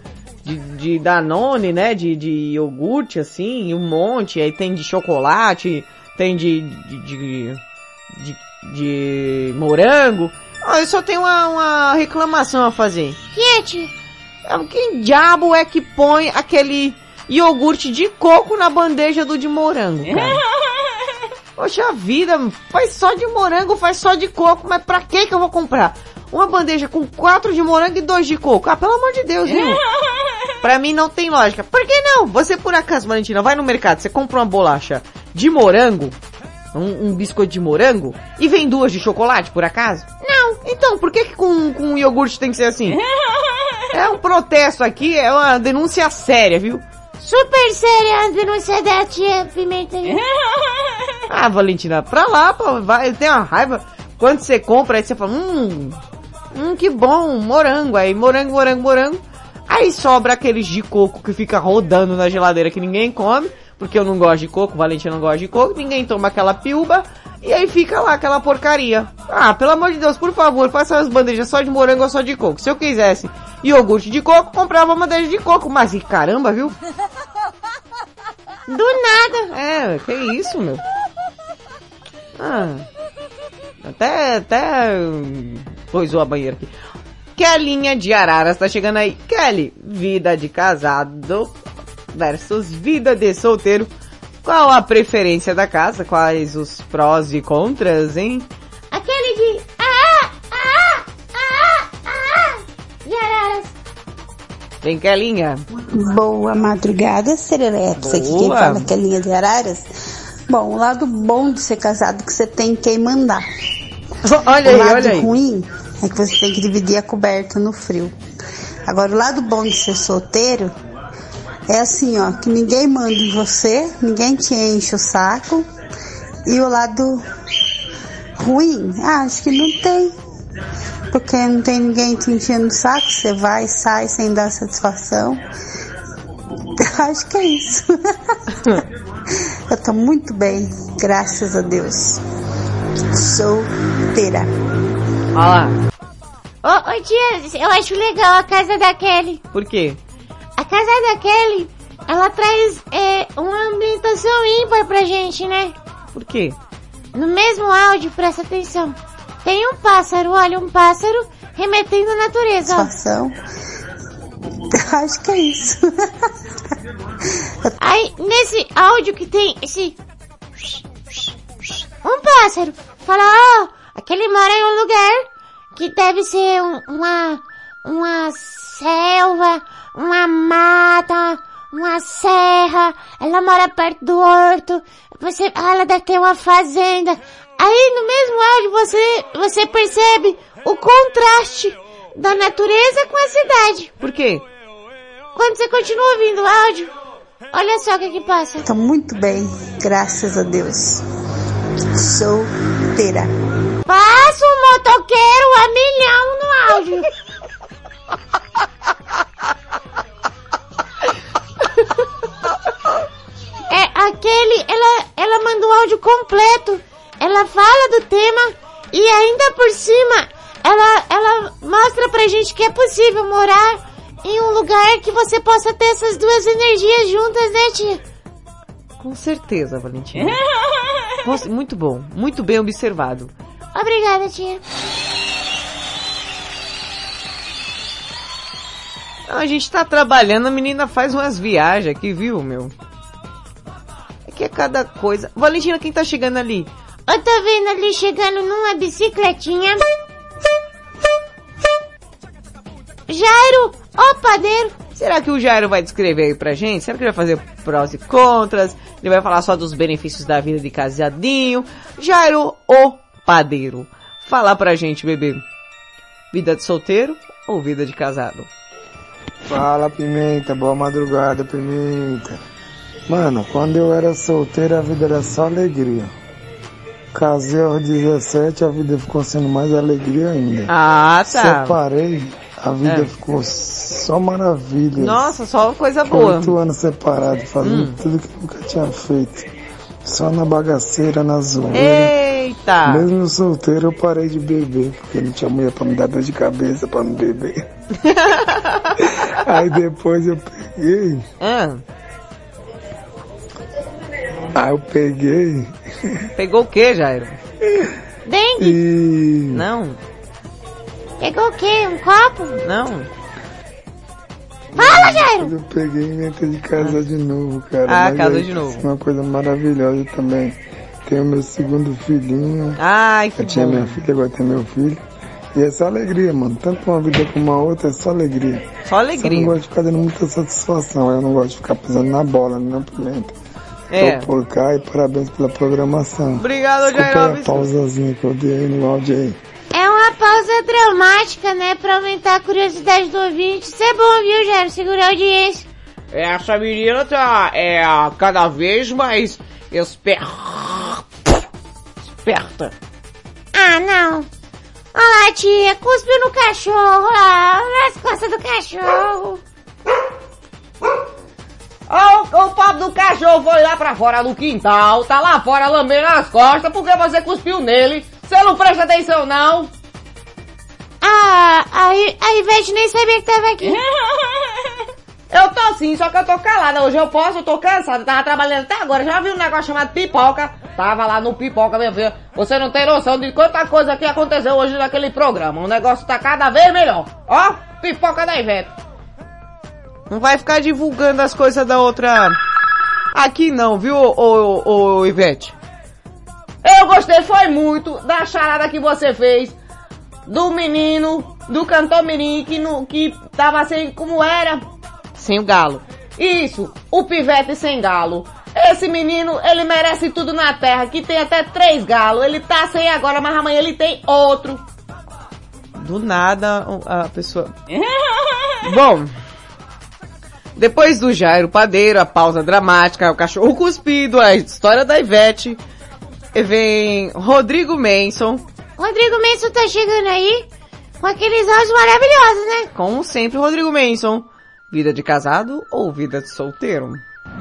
de, de Danone, né? De, de iogurte, assim, um monte. Aí tem de chocolate, tem de, de, de, de, de morango. Ah, eu só tenho uma, uma reclamação a fazer. Que, tia? É, Quem diabo é que põe aquele iogurte de coco na bandeja do de morango, cara? *laughs* Poxa vida, faz só de morango, faz só de coco, mas pra que que eu vou comprar? Uma bandeja com quatro de morango e dois de coco. Ah, pelo amor de Deus, viu? *laughs* Pra mim não tem lógica. Por que não? Você por acaso, Valentina, vai no mercado, você compra uma bolacha de morango, um, um biscoito de morango, e vem duas de chocolate, por acaso? Não. Então, por que, que com, com iogurte tem que ser assim? *laughs* É um protesto aqui, é uma denúncia séria, viu? Super séria a denúncia da tia Pimenta. Ah, Valentina, pra lá, pô, vai, tem uma raiva. Quando você compra, aí você fala, hum, hum, que bom, morango. Aí morango, morango, morango. Aí sobra aqueles de coco que fica rodando na geladeira que ninguém come, porque eu não gosto de coco, Valentina não gosta de coco, ninguém toma aquela piuba, e aí fica lá aquela porcaria. Ah, pelo amor de Deus, por favor, faça as bandejas só de morango ou só de coco. Se eu quisesse iogurte de coco, comprava uma bandeja de coco, mas e caramba, viu? *laughs* Do nada. É, que isso, meu? Ah, até, até, hum, coisou a banheira aqui. Kelinha de Araras tá chegando aí. Kelly, vida de casado versus vida de solteiro. Qual a preferência da casa? Quais os prós e contras, hein? Aquele de... Ah, ah, ah, ah, de araras. Vem, Kelinha. Boa madrugada, Serelepes. Aqui quem fala é a linha de Araras. Bom, o lado bom de ser casado é que você tem quem mandar. Olha o aí, lado olha aí. ruim é que você tem que dividir a coberta no frio. Agora, o lado bom de ser solteiro é assim, ó, que ninguém manda em você, ninguém te enche o saco. E o lado ruim, ah, acho que não tem. Porque não tem ninguém te enchendo o saco, você vai, sai sem dar satisfação. *laughs* Acho que é isso. *laughs* Eu tô muito bem, graças a Deus. Solteira. Olha lá. Ô, ô tia, eu acho legal a casa da Kelly. Por quê? A casa da Kelly, ela traz é, uma ambientação ímpar pra gente, né? Por quê? No mesmo áudio, presta atenção. Tem um pássaro, olha, um pássaro remetendo à natureza, ó. *laughs* Acho que é isso. *laughs* Aí, nesse áudio que tem esse... Um pássaro fala, ó, aquele mora em um lugar que deve ser um- uma... Uma selva, uma mata, uma serra. Ela mora perto do horto. Você, ah, ela deve ter uma fazenda. Aí, no mesmo áudio, você, você percebe o contraste da natureza com a cidade. Por quê? Quando você continua ouvindo o áudio, olha só o que que passa. Tô muito bem, graças a Deus. Solteira. Passa um motoqueiro a milhão no áudio. É aquele, ela, ela manda o áudio completo. Ela fala do tema e ainda por cima, ela, ela mostra pra gente que é possível morar em um lugar que você possa ter essas duas energias juntas, né, tia? Com certeza, Valentina. Nossa, muito bom, muito bem observado. Obrigada, tia. A gente tá trabalhando, a menina faz umas viagens aqui, viu, meu? É que é cada coisa. Valentina, quem tá chegando ali? Eu tô vendo ali chegando numa bicicletinha. Jairo, o padeiro. Será que o Jairo vai descrever aí pra gente? Será que ele vai fazer prós e contras? Ele vai falar só dos benefícios da vida de casadinho? Jairo, o padeiro. Fala pra gente, bebê. Vida de solteiro ou vida de casado? Fala Pimenta, boa madrugada Pimenta. Mano, quando eu era solteiro a vida era só alegria. Casei aos 17, a vida ficou sendo mais alegria ainda. Ah, tá. Separei, a vida É. ficou só maravilha. Nossa, só coisa boa. Oito anos separados, fazendo Hum. tudo que eu nunca tinha feito. Só na bagaceira, na zoeira. Eita! Mesmo solteiro eu parei de beber, porque não tinha mulher pra me dar dor de cabeça pra não beber. *laughs* Aí depois eu peguei. Ah, Aí eu peguei pegou o que, Jairo? Dengue. e. Não, Pegou o quê? Um copo? não. Fala, Jairo. Eu peguei e inventei de casar de novo, cara. Ah, Mas casou aí, de novo. Uma coisa maravilhosa também. Tenho meu segundo filhinho. Ai, que Eu tinha bom. minha filha, agora tenho meu filho. E é só alegria, mano. Tanto uma vida como a outra, é só alegria. Só alegria. Só não gosto de ficar dando muita satisfação. Eu não gosto de ficar pisando na bola, né, Pimenta? É. Tô por cá e parabéns pela programação. Obrigado, Desculpa Jair Alves. a pausazinha que eu dei aí no áudio aí. Uma pausa dramática, né? Pra aumentar a curiosidade do ouvinte. Isso é bom, viu, Jairo? Segurar a audiência. Essa menina tá, é, cada vez mais esperta. Esperta. Ah, não. Olha lá, tia. Cuspiu no cachorro lá. Nas costas do cachorro. Ó, o, o pobre do cachorro foi lá pra fora do quintal, tá lá fora lambendo as costas porque você cuspiu nele. Você não presta atenção, não? Ah, a, a Ivete nem sabia que tava aqui. *laughs* Eu tô sim, só que eu tô calada. Hoje eu posso, eu tô cansada. Tava trabalhando até agora. Já vi um negócio chamado pipoca. Tava lá no pipoca, meu filho. Você não tem noção de quanta coisa que aconteceu hoje naquele programa. O negócio tá cada vez melhor. Ó, pipoca da Ivete. Não vai ficar divulgando as coisas da outra. Aqui não, viu, ô, ô, ô Ivete? Eu gostei, foi muito da charada que você fez. Do menino, do cantor mirim que, no, que tava assim, como era? Sem o galo. Isso, o pivete sem galo. Esse menino, ele merece tudo na terra, que tem até três galos. Ele tá sem agora, mas amanhã ele tem outro. Do nada, a pessoa... *laughs* Bom, depois do Jairo Padeiro, a pausa dramática, o cachorro cuspido, a história da Ivete, vem Rodrigo Manson. Rodrigo Menso tá chegando aí com aqueles áudios maravilhosos, né? Como sempre, Rodrigo Manson. Vida de casado ou vida de solteiro?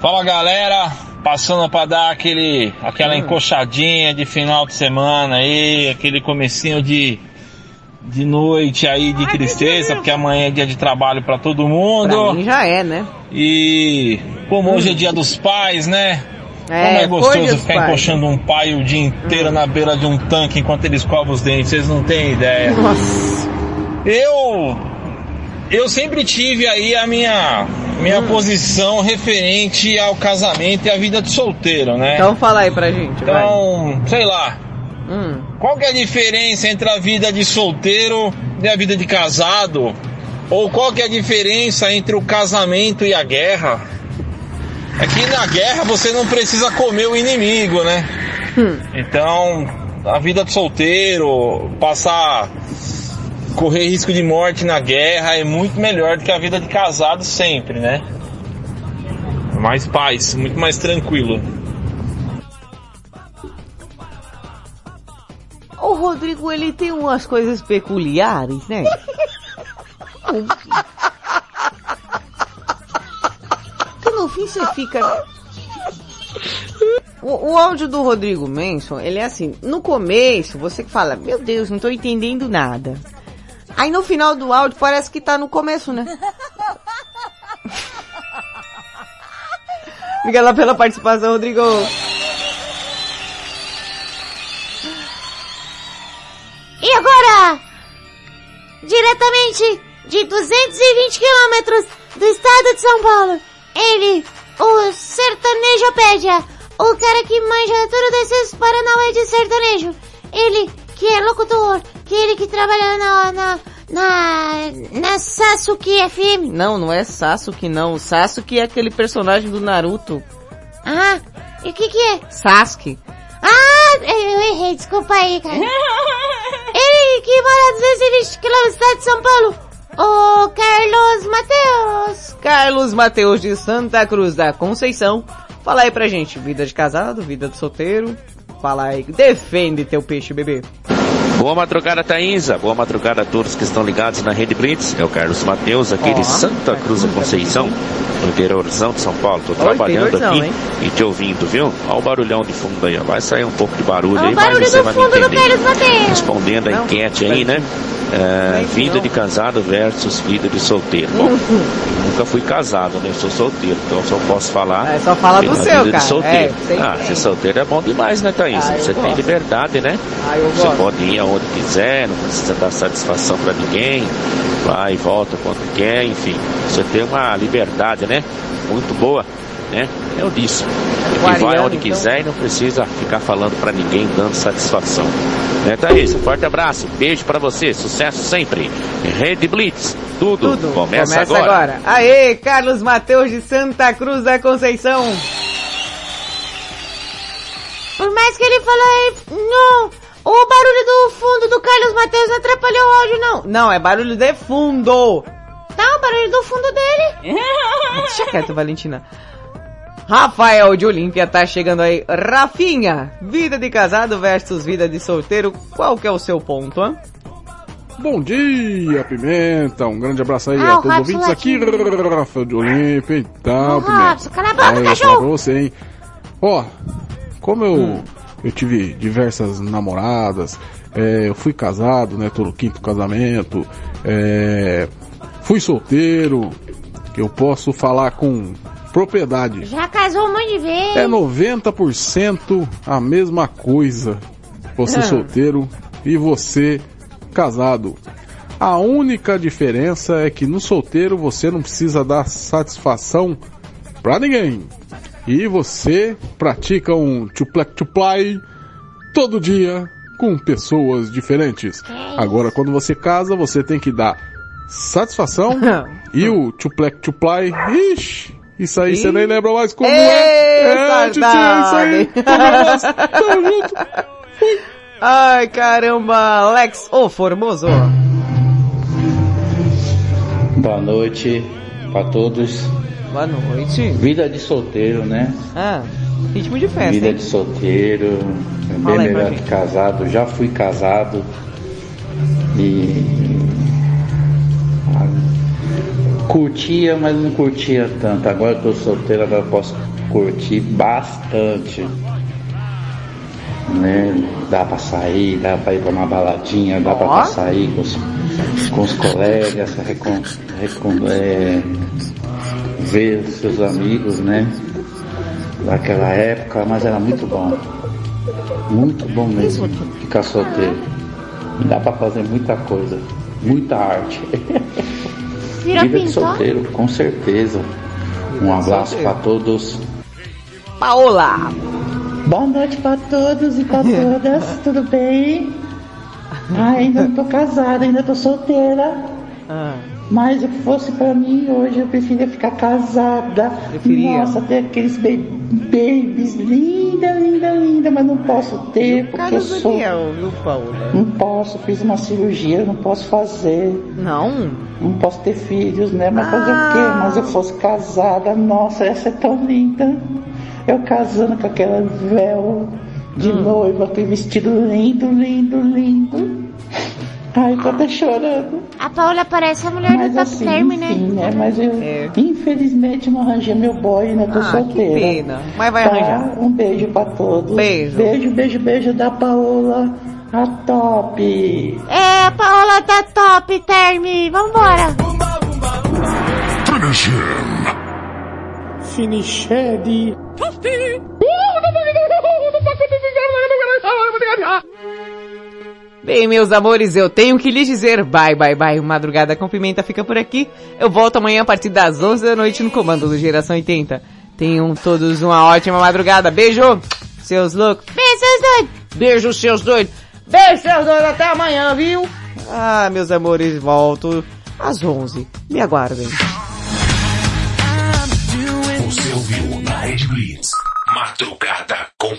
Fala galera, passando pra dar aquele, aquela encoxadinha de final de semana aí, aquele comecinho de, de noite aí de tristeza, porque amanhã é dia de trabalho pra todo mundo. Pra mim já é, né? E como hoje é dia dos pais, né? É, Como é gostoso ficar pais. encoxando um pai o dia inteiro na beira de um tanque enquanto ele escova os dentes, vocês não têm ideia. Eu eu sempre tive aí a minha minha Hum. posição referente ao casamento e à vida de solteiro, né? Então fala aí pra gente, vai. Então, sei lá. Hum. Qual que é a diferença entre a vida de solteiro e a vida de casado? Ou qual que é a diferença entre o casamento e a guerra? É que na guerra você não precisa comer o inimigo, né? Então, a vida de solteiro, passar correr risco de morte na guerra é muito melhor do que a vida de casado sempre, né? Mais paz, muito mais tranquilo. O Rodrigo, ele tem umas coisas peculiares, né? *laughs* que no fim você fica... O, o áudio do Rodrigo Manson, ele é assim, no começo você fala, meu Deus, não tô entendendo nada. Aí no final do áudio parece que tá no começo, né? *laughs* Obrigada pela participação, Rodrigo. E agora, diretamente de 220 quilômetros do estado de São Paulo, ele, o sertanejopédia, o cara que manja tudo desses paranauê de sertanejo, ele que é locutor, que ele que trabalha na, na, na, na Sasuke FM. Não, não é Sasuke não. Sasuke é aquele personagem do Naruto. Ah, e o que que é? Sasuke. Ah, eu errei, desculpa aí, cara. *laughs* Ele que mora a 220 quilômetros do estado de São Paulo, o Carlos Mateus. Carlos Mateus de Santa Cruz da Conceição. Fala aí pra gente, vida de casado, vida de solteiro. Fala aí, defende teu peixe, bebê. Boa madrugada, Thaísa. Boa madrugada a todos que estão ligados na Rede Blitz. É o Carlos Mateus, aqui Ó, de Santa Cruz da Conceição, no interiorzão de São Paulo. Tô trabalhando aqui hein? e te ouvindo, viu? Olha o barulhão de fundo aí, ó. Vai sair um pouco de barulho Olha aí, o mas barulho você do vai me fundo do entender. Carlos Mateus. Respondendo a Não, enquete aí, né? É, vida de casado versus vida de solteiro. Bom, nunca fui casado, né? Eu sou solteiro, então só posso falar. É, só fala do seu, cara. de solteiro. É, tem- ah, ser solteiro é bom demais, né, Thaís? Ah, eu Você tem gosto. liberdade, né? Ah, eu Você gosto. pode ir aonde quiser, não precisa dar satisfação pra ninguém, vai e volta quando quer, enfim. Você tem uma liberdade, né? Muito boa. né? É o disse. Ele vai Aquariano, onde então. quiser e não precisa ficar falando pra ninguém, dando satisfação. Né, Thaís? Um forte abraço, beijo pra você, sucesso sempre. Rede Blitz, tudo, começa, Começa agora. Aê, Carlos Mateus de Santa Cruz da Conceição. Por mais que ele falou aí, não, o barulho do fundo do Carlos Matheus não atrapalhou o áudio, não. Não, é barulho de fundo. Não, o barulho do fundo dele. *laughs* Deixa quieto, Valentina. Rafael de Olímpia tá chegando aí. Rafinha, vida de casado versus vida de solteiro, qual que é o seu ponto, hein? Bom dia, Pimenta. Um grande abraço aí Ah, a todos os ouvintes aqui. Rafael de Olímpia. Então, Ô, Pimenta. Robson, cala a boca, Olha, eu vou falar cachorro. pra você, hein. Ó, como eu, Hum. eu tive diversas namoradas, é, eu fui casado, né, tô no quinto casamento, é, fui solteiro, eu posso falar com propriedade. Já casou um monte de vezes. É 90% a mesma coisa. Você Ah. solteiro e você casado. A única diferença é que no solteiro você não precisa dar satisfação pra ninguém. E você pratica um tuplec tuplai todo dia com pessoas diferentes. Agora quando você casa, você tem que dar satisfação *laughs* e o tuplec tuplai, ixi, isso aí você nem lembra mais como é. É, titi, isso aí. tamo junto. Ai, caramba, Alex, ô Formoso. Boa noite pra todos. Boa noite. Vida de solteiro, né? Ah, ritmo de festa, Vida hein? de solteiro, é bem Fala melhor que casado. Já fui casado e curtia, mas não curtia tanto. Agora eu tô solteiro, agora eu posso curtir bastante. Né? Dá pra sair, dá pra ir pra uma baladinha, dá pra Ó. sair com os, com os colegas, recon, recon, é, ver seus amigos, né? Daquela época, mas era muito bom. Muito bom mesmo ficar solteiro. Dá pra fazer muita coisa, muita arte. *laughs* Virou Vida de pintor? solteiro, com certeza. Um abraço pra todos. Paola. Boa noite pra todos e pra *laughs* todas, tudo bem? Ah, ainda não tô casada, ainda tô solteira. Ah. Mas se fosse pra mim hoje, eu preferia ficar casada. Preferia? Nossa, ter aqueles ba- babies linda, linda, linda, mas não posso ter porque eu sou. Daniel, viu, Paola? Não posso, fiz uma cirurgia, não posso fazer. Não? Não posso ter filhos, né? Mas fazer o Ah. quê? Mas eu fosse casada, nossa, essa é tão linda. Eu casando com aquela véu de Hum. noiva, aquele vestido lindo, lindo, lindo. Ai, tô até chorando. A Paula parece a mulher Mas do Top assim, Term, enfim, né? né? Mas eu, infelizmente, não arranjei meu boy, ainda tô Ah, que solteira. pena. Mas vai Tá? arranjar. Um beijo pra todos. Beijo. Beijo, beijo, beijo da Paola, a top. É, a Paola tá top, Term. Vambora. Finish Finiched. *laughs* Bem, meus amores, eu tenho que lhes dizer bye, bye, bye. Madrugada com Pimenta fica por aqui. Eu volto amanhã a partir das 11 da noite no comando do Geração 80. Tenham todos uma ótima madrugada. Beijo, seus loucos. Beijo, seus doidos. Beijo, seus doidos. Beijo, seus doidos. Até amanhã, viu? Ah, meus amores, volto às 11. Me aguardem. Você ouviu na Rede Blitz. Madrugada com